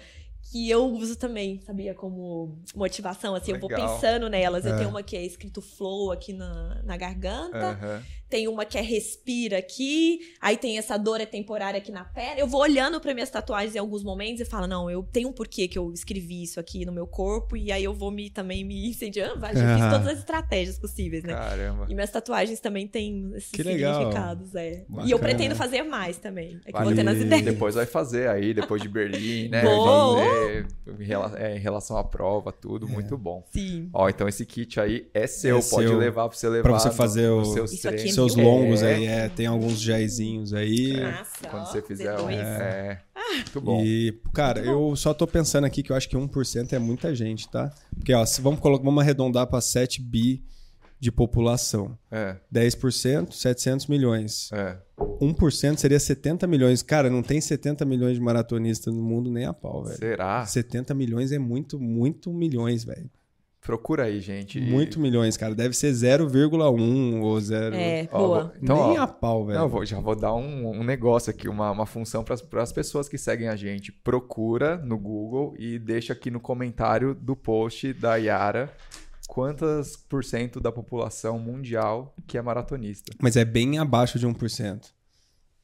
que eu uso também, sabia? Como motivação, assim, Legal. eu vou pensando nelas. É. Eu tenho uma que é escrito flow aqui na, na garganta, uhum. Tem uma que é respira aqui, aí tem essa dor é temporária aqui na perna. Eu vou olhando para minhas tatuagens em alguns momentos e falo, não, eu tenho um porquê que eu escrevi isso aqui no meu corpo, e aí eu vou me também me [laughs] incendiando. Já uhum. fiz todas as estratégias possíveis, né? Caramba. E minhas tatuagens também têm esses que significados, é. Bacana. E eu pretendo fazer mais também. É que vale. vou tendo as ideias. Depois vai fazer aí, depois de Berlim, né? Boa! É, em relação à prova, tudo, é. muito bom. Sim. Ó, então esse kit aí é seu, é pode seu, levar pra você levar. Pra você fazer no, os seus, treinos. Seus longos é. aí, é, tem alguns géisinhos aí. Nossa, Quando você fizer um, é, muito bom. E, cara, eu só tô pensando aqui que eu acho que 1% é muita gente, tá? Porque, ó, se vamos, colocar, vamos arredondar pra 7 bi de população. É. 10%, 700 milhões. É. 1% seria 70 milhões. Cara, não tem 70 milhões de maratonistas no mundo nem a pau, velho. Será? 70 milhões é muito, muito milhões, velho. Procura aí, gente. Muito milhões, cara. Deve ser 0,1 ou 0. É, ó, boa. Então, Nem ó, a pau, velho. Não, vou, já vou dar um, um negócio aqui, uma, uma função para as pessoas que seguem a gente. Procura no Google e deixa aqui no comentário do post da Yara quantas por cento da população mundial que é maratonista. Mas é bem abaixo de 1%.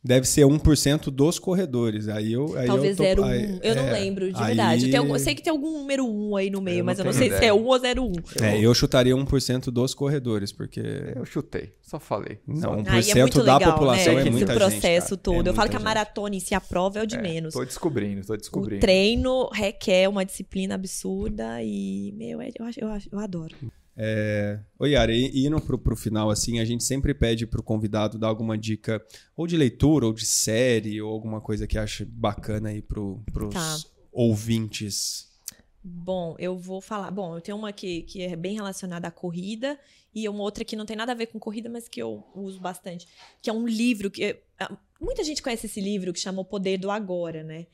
Deve ser 1% dos corredores. Aí eu. Aí Talvez eu, tô, 0,1. Aí, eu não é, lembro, de aí... verdade. Eu, tenho, eu, sei que tem algum número 1 aí no meio, eu mas eu não sei ideia. se é 1 ou 0,1. É, eu chutaria 1% dos corredores, porque. Eu chutei, só falei. Não, 1% é da legal, população né? é muita Esse processo gente, todo. É eu falo que gente. a maratona em si, a prova é o de é, menos. Tô descobrindo, tô descobrindo. O treino requer uma disciplina absurda e, meu, eu, acho, eu, acho, eu adoro. É... Oi, Yara, e indo pro, pro final, assim, a gente sempre pede pro convidado dar alguma dica, ou de leitura, ou de série, ou alguma coisa que ache bacana aí pro, pros tá. ouvintes. Bom, eu vou falar. Bom, eu tenho uma que, que é bem relacionada à corrida e uma outra que não tem nada a ver com corrida, mas que eu uso bastante, que é um livro que ah, muita gente conhece esse livro que chama O Poder do Agora, né?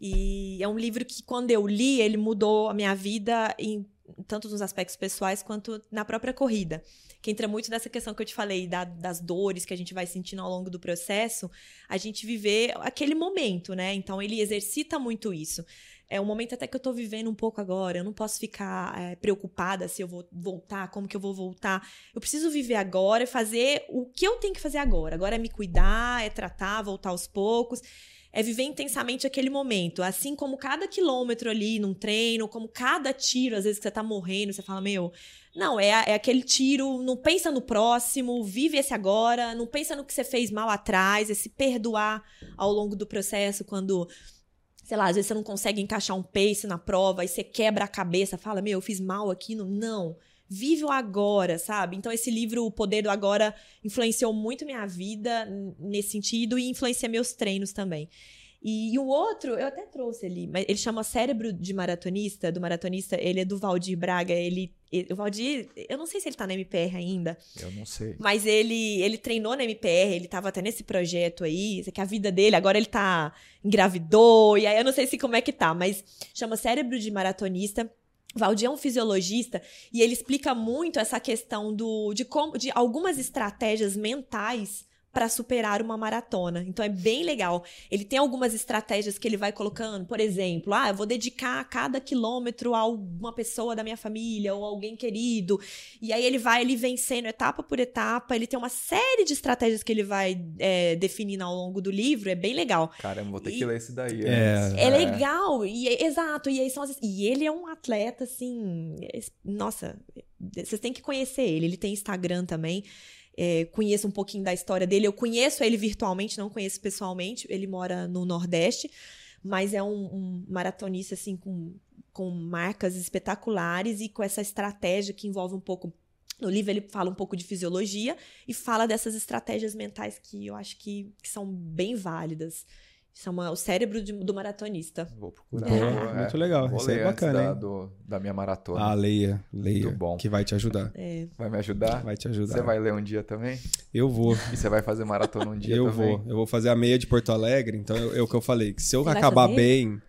E é um livro que quando eu li, ele mudou a minha vida em tanto nos aspectos pessoais quanto na própria corrida. Que entra muito nessa questão que eu te falei, da, das dores que a gente vai sentindo ao longo do processo, a gente viver aquele momento, né? Então ele exercita muito isso. É um momento até que eu tô vivendo um pouco agora. Eu não posso ficar é, preocupada se eu vou voltar, como que eu vou voltar. Eu preciso viver agora fazer o que eu tenho que fazer agora. Agora é me cuidar, é tratar, voltar aos poucos é viver intensamente aquele momento. Assim como cada quilômetro ali num treino, como cada tiro, às vezes que você tá morrendo, você fala, meu. Não, é, é aquele tiro, não pensa no próximo, vive esse agora, não pensa no que você fez mal atrás, é se perdoar ao longo do processo quando sei lá, às vezes você não consegue encaixar um pace na prova, e você quebra a cabeça, fala, meu, eu fiz mal aqui, não. Não vive o agora, sabe? Então esse livro, O Poder do Agora, influenciou muito minha vida nesse sentido e influencia meus treinos também. E, e o outro, eu até trouxe ali, mas ele chama Cérebro de Maratonista, do maratonista, ele é do Valdir Braga, ele, o Valdir, eu não sei se ele tá na MPR ainda. Eu não sei. Mas ele, ele treinou na MPR, ele tava até nesse projeto aí, que a vida dele, agora ele tá engravidou, e aí eu não sei se como é que tá, mas chama Cérebro de Maratonista, Valdir é um fisiologista e ele explica muito essa questão do, de, como, de algumas estratégias mentais para superar uma maratona. Então é bem legal. Ele tem algumas estratégias que ele vai colocando, por exemplo, ah, eu vou dedicar cada quilômetro a alguma pessoa da minha família ou alguém querido. E aí ele vai ele vencendo etapa por etapa. Ele tem uma série de estratégias que ele vai é, definindo ao longo do livro. É bem legal. Caramba, vou ter e, que ler esse daí. É, é, é legal. E, é, exato. E aí são as, e ele é um atleta assim, nossa, vocês têm que conhecer ele. Ele tem Instagram também é, conheço um pouquinho da história dele. Eu conheço ele virtualmente, não conheço pessoalmente. Ele mora no Nordeste, mas é um, um maratonista assim com, com marcas espetaculares e com essa estratégia que envolve um pouco no livro ele fala um pouco de fisiologia e fala dessas estratégias mentais que eu acho que, que são bem válidas. Chama O Cérebro de- do Maratonista. Vou procurar. É. Muito legal, Vou isso é antes bacana, da, hein? do- da minha maratona. Ah, leia, leia. Muito bom. Que vai te ajudar. É. Vai me ajudar? Vai te ajudar. Você vai ler um dia também? Eu vou. E você vai fazer maratona um dia eu também? vou. Eu vou fazer a meia de Porto Alegre, então é o que eu falei. Que se eu Você acabar bem,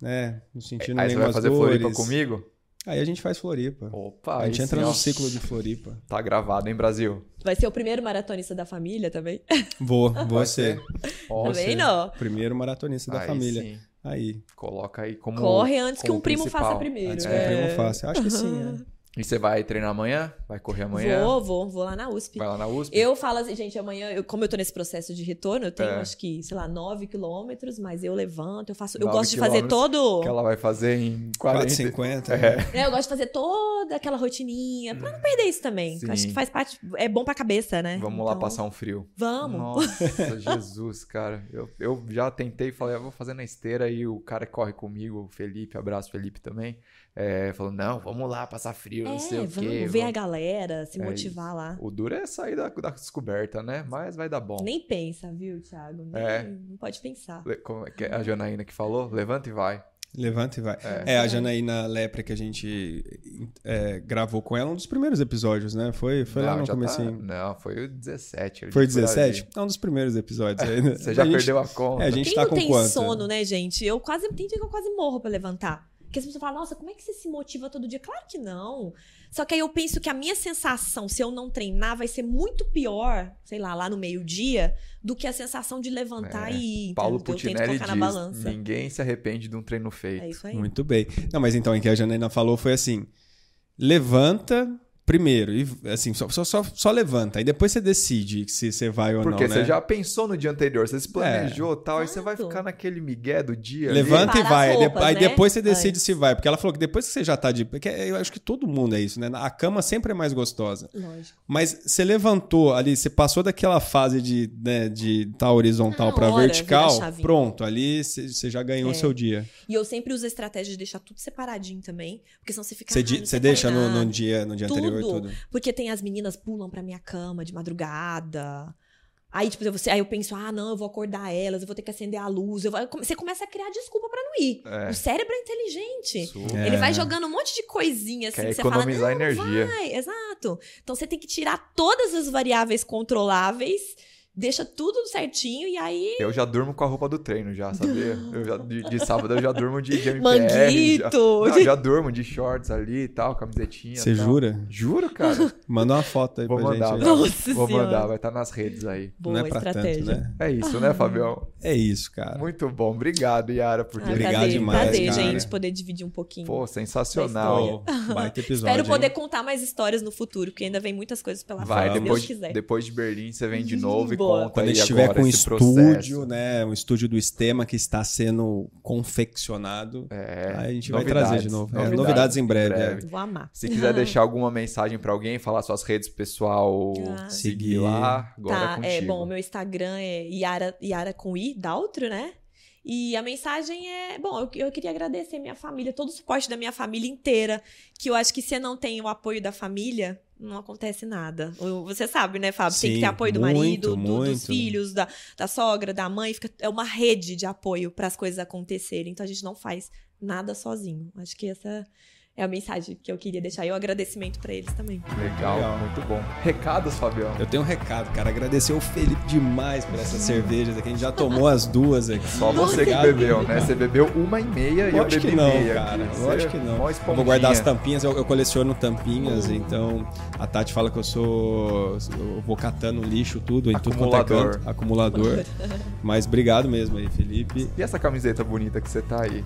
né? No sentido Aí você vai fazer dores, Floripa comigo? Aí a gente faz Floripa. Opa, a gente entra sim, no ó. ciclo de Floripa. Tá gravado, hein, Brasil? Vai ser o primeiro maratonista da família também? [laughs] Vou, vou ser. Também não. Primeiro maratonista da aí família. sim. Aí. Coloca aí como. Corre antes que como um primo principal. faça primeiro. Antes que é. o primo faça. Acho que sim, [laughs] é. E você vai treinar amanhã? Vai correr amanhã? Vou, vou, vou lá na USP. Vai lá na USP? Eu falo assim, gente, amanhã, eu- como eu tô nesse processo de retorno, eu tenho É. acho que, sei lá, 9 quilômetros, mas eu levanto, eu faço. Eu gosto de fazer todo. Que ela vai fazer em 40. 4,50. É. É, eu gosto de fazer toda aquela rotininha, pra não perder isso também. Sim. Acho que faz parte. É bom pra cabeça, né? Vamos lá Então, passar um frio. Vamos. Nossa, [laughs] Jesus, cara. Eu, eu já tentei e falei, eu vou fazer na esteira e o cara que corre comigo, o Felipe, abraço Felipe também, é, falou, não, vamos lá passar frio, não sei É, o vamos quê. ver a vamos- galera, se É motivar lá. O duro é sair da, da descoberta, né? Mas vai dar bom. Nem pensa, viu, Thiago? Nem, É. Não pode pensar. Le- Como é que é a Janaína que falou? Levanta e vai. Levanta e vai. É, a Janaína Lepre que a gente é, gravou com ela, um dos primeiros episódios, né? Foi, foi lá Não, no já tá-. Não, foi o 17. ali, Foi por ali. 17? É um dos primeiros episódios. [laughs] aí, né? Você já A gente- perdeu a conta. É, a gente Quem tá não com tem quanto? sono, né, gente? Eu quase tem dia que eu quase morro pra levantar. Porque as pessoas falam, nossa, como é que você se motiva todo dia? Claro que não. Só que aí eu penso que a minha sensação, se eu não treinar, vai ser muito pior, sei lá, lá no meio-dia, do que a sensação de levantar É, e ir. Paulo tento Putinelli colocar diz, na balança. ninguém se arrepende de um treino feito. É isso aí. Muito bem. Não, mas então, o que a Janaína falou foi assim: levanta primeiro, e assim, só, só, só, só levanta. Aí depois você decide se você vai ou Porque não. você né? já pensou no dia anterior, você se planejou e tal, aí você vai ficar naquele migué do dia. ali. Levanta e Preparar vai. roupas, Aí né? depois você decide se vai. Porque ela falou que depois que você já tá de. Porque eu acho que todo mundo é isso, né? A cama sempre é mais gostosa. Lógico. Mas você levantou ali, você passou daquela fase de né, de tá horizontal Na pra hora, vira a vertical, pronto, ali você você já ganhou o É. seu dia. E eu sempre uso a estratégia de deixar tudo separadinho também. Porque senão você fica. Você "Ah, você deixa no, treinar". no dia, no dia anterior tudo. Porque tem as meninas pulam pra minha cama de madrugada. Aí, tipo, você, aí eu penso, ah, não, eu vou acordar elas, eu vou ter que acender a luz. vou- Você começa a criar desculpa pra não ir. É. O cérebro é inteligente. Super. É. Ele vai jogando um monte de coisinha assim Quer que você fala, economizar não, energia. vai, exato. Então você tem que tirar todas as variáveis controláveis, deixa tudo certinho e aí Eu já durmo com a roupa do treino, já, sabia? Eu já, de, de sábado eu já durmo de, de MPR. manguito. Já, não, eu já durmo de shorts ali e tal, camisetinha. Você jura? Juro, cara. Manda uma foto aí Vou pra mandar, gente. vai. aí. Nossa Vou Senhora. mandar, vai estar nas redes aí. Boa Não é pra estratégia. tanto, né? É isso, né, Fabião? É isso, cara. Muito bom. Obrigado, Yara, por Ah, ter Obrigado prazer, demais, prazer, cara. gente, poder dividir um pouquinho. Pô, sensacional. Pô, baita [laughs] episódio. Espero poder hein? contar mais histórias no futuro, porque ainda vem muitas coisas pela Vai, frente, se depois, Deus quiser. depois de Berlim você vem de novo e Boa. Quando gente estiver agora com um estúdio, processo. né? Um estúdio do Estema que está sendo confeccionado. É, aí a gente vai trazer de novo. É, novidades, novidades em breve. em é. breve. Vou amar. Se quiser [laughs] deixar alguma mensagem pra alguém, falar suas redes pessoal, Ah. seguir lá, agora tá, é é bom, meu Instagram é Yara, Yara com I, Daltro, né? E a mensagem é, bom, eu, eu queria agradecer minha família, todo o suporte da minha família inteira, que eu acho que se não tem o apoio da família, não acontece nada. Você sabe, né, Fábio? tem que Sim, ter apoio do muito, marido, do- dos filhos, da, da sogra, da mãe. Fica, é uma rede de apoio para as coisas acontecerem. Então a gente não faz nada sozinho. Acho que essa é a mensagem que eu queria deixar. E o agradecimento para eles também. Legal, Legal. muito bom. Recados, Fabião. Eu tenho um recado, cara. Agradecer o Felipe demais por essas cervejas aqui. A gente já tomou as duas aqui. Só você que bebeu, né? Você bebeu uma e meia e eu bebi que não, meia. cara. Lógico Você que não. Eu vou guardar as tampinhas, eu, eu coleciono tampinhas, então a Tati fala que eu sou. Eu vou catando lixo, tudo, em tudo quanto é Acumulador. canto. Acumulador. [laughs] Mas obrigado mesmo aí, Felipe. E essa camiseta bonita que você tá aí?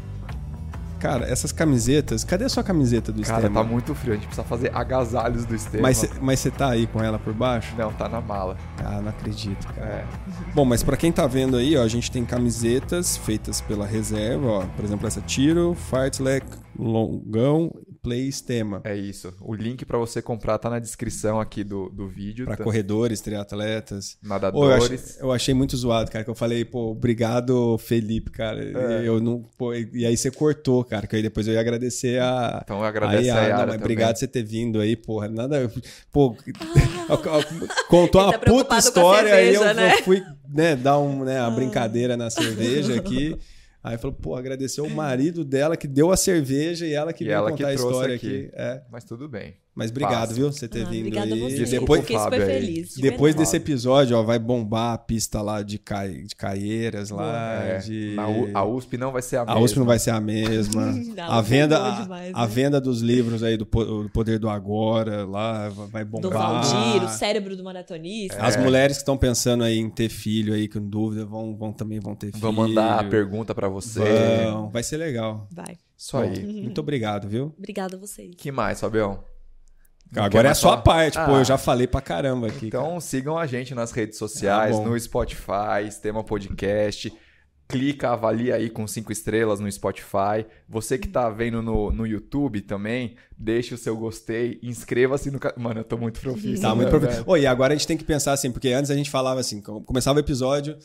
Cara, essas camisetas. Cadê a sua camiseta do Cara, Estema? tá muito frio. A gente precisa fazer agasalhos do Estevam. Mas cê- Mas você tá aí com ela por baixo? Não, tá na mala. Ah, não acredito, cara. É. Bom, mas pra quem tá vendo aí, ó, a gente tem camisetas feitas pela reserva, ó. Por exemplo, essa Tiro, Fartlek, Longão, Play Estema. É isso. O link para você comprar tá na descrição aqui do, do vídeo. Para tá? corredores, triatletas. Nadadores. Pô, eu, achei, eu, achei, muito zoado, cara, que eu falei, pô, obrigado, Felipe, cara. É. Eu não, pô, e aí você cortou, cara, que aí depois eu ia agradecer a. Então eu agradeço a, a Yara. Não, mas obrigado por você ter vindo aí, porra. Nada. Pô, ah, [laughs] contou uma tá puta história, cerveja, aí eu né? fui né, dar um, né, uma ah. brincadeira na cerveja aqui. [laughs] Aí falou, pô, agradeceu o marido dela que deu a cerveja e ela que e veio ela contar que a história aqui. aqui. É. Mas tudo bem. Mas obrigado, viu, você ter ah, vindo aí. A você. Depois, Fiquei super feliz. De depois verdade. desse episódio, ó, vai bombar a pista lá de, Cai, de Caieiras lá. É. De... A, USP não vai ser a, a mesma. A USP não vai ser a mesma. [laughs] não, a venda, a, demais, a, né? venda dos livros aí do, do, Poder do Agora lá vai bombar. Do Valdir, o cérebro do maratonista. As é. mulheres que estão pensando aí em ter filho aí, com dúvida, vão, vão também vão ter filho. Vão mandar a pergunta para você. Vão. Vai ser legal. Vai. Isso aí. Muito obrigado, viu? Obrigada a vocês. que mais, Fabião? Agora é a sua parte, ah, pô, eu já falei pra caramba aqui. Então cara. sigam a gente nas redes sociais, ah, no Spotify, Sistema Podcast. Clica, avalia aí com cinco estrelas no Spotify. Você que tá vendo no, no YouTube também, deixe o seu gostei, inscreva-se no canal. Mano, eu tô muito profissional. Tá muito profissional. Oi, agora a gente tem que pensar assim, porque antes a gente falava assim, começava o episódio,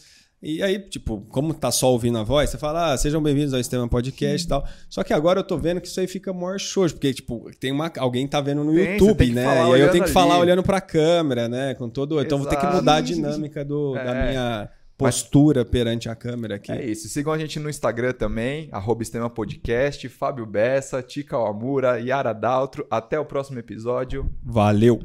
e aí, tipo, como tá só ouvindo a voz, você fala, ah, sejam bem-vindos ao Sistema Podcast e tal. Só que agora eu tô vendo que isso aí fica maior show, porque, tipo, tem uma, alguém tá vendo no tem, YouTube, né? E aí eu tenho que ali. falar olhando pra câmera, né? Com todo. Exato. Então vou ter que mudar a dinâmica do, é. da minha postura perante a câmera aqui. É isso. Sigam a gente no Instagram também, arroba Podcast, Fábio Bessa, Tica Amura, Yara Daltro. Até o próximo episódio. Valeu!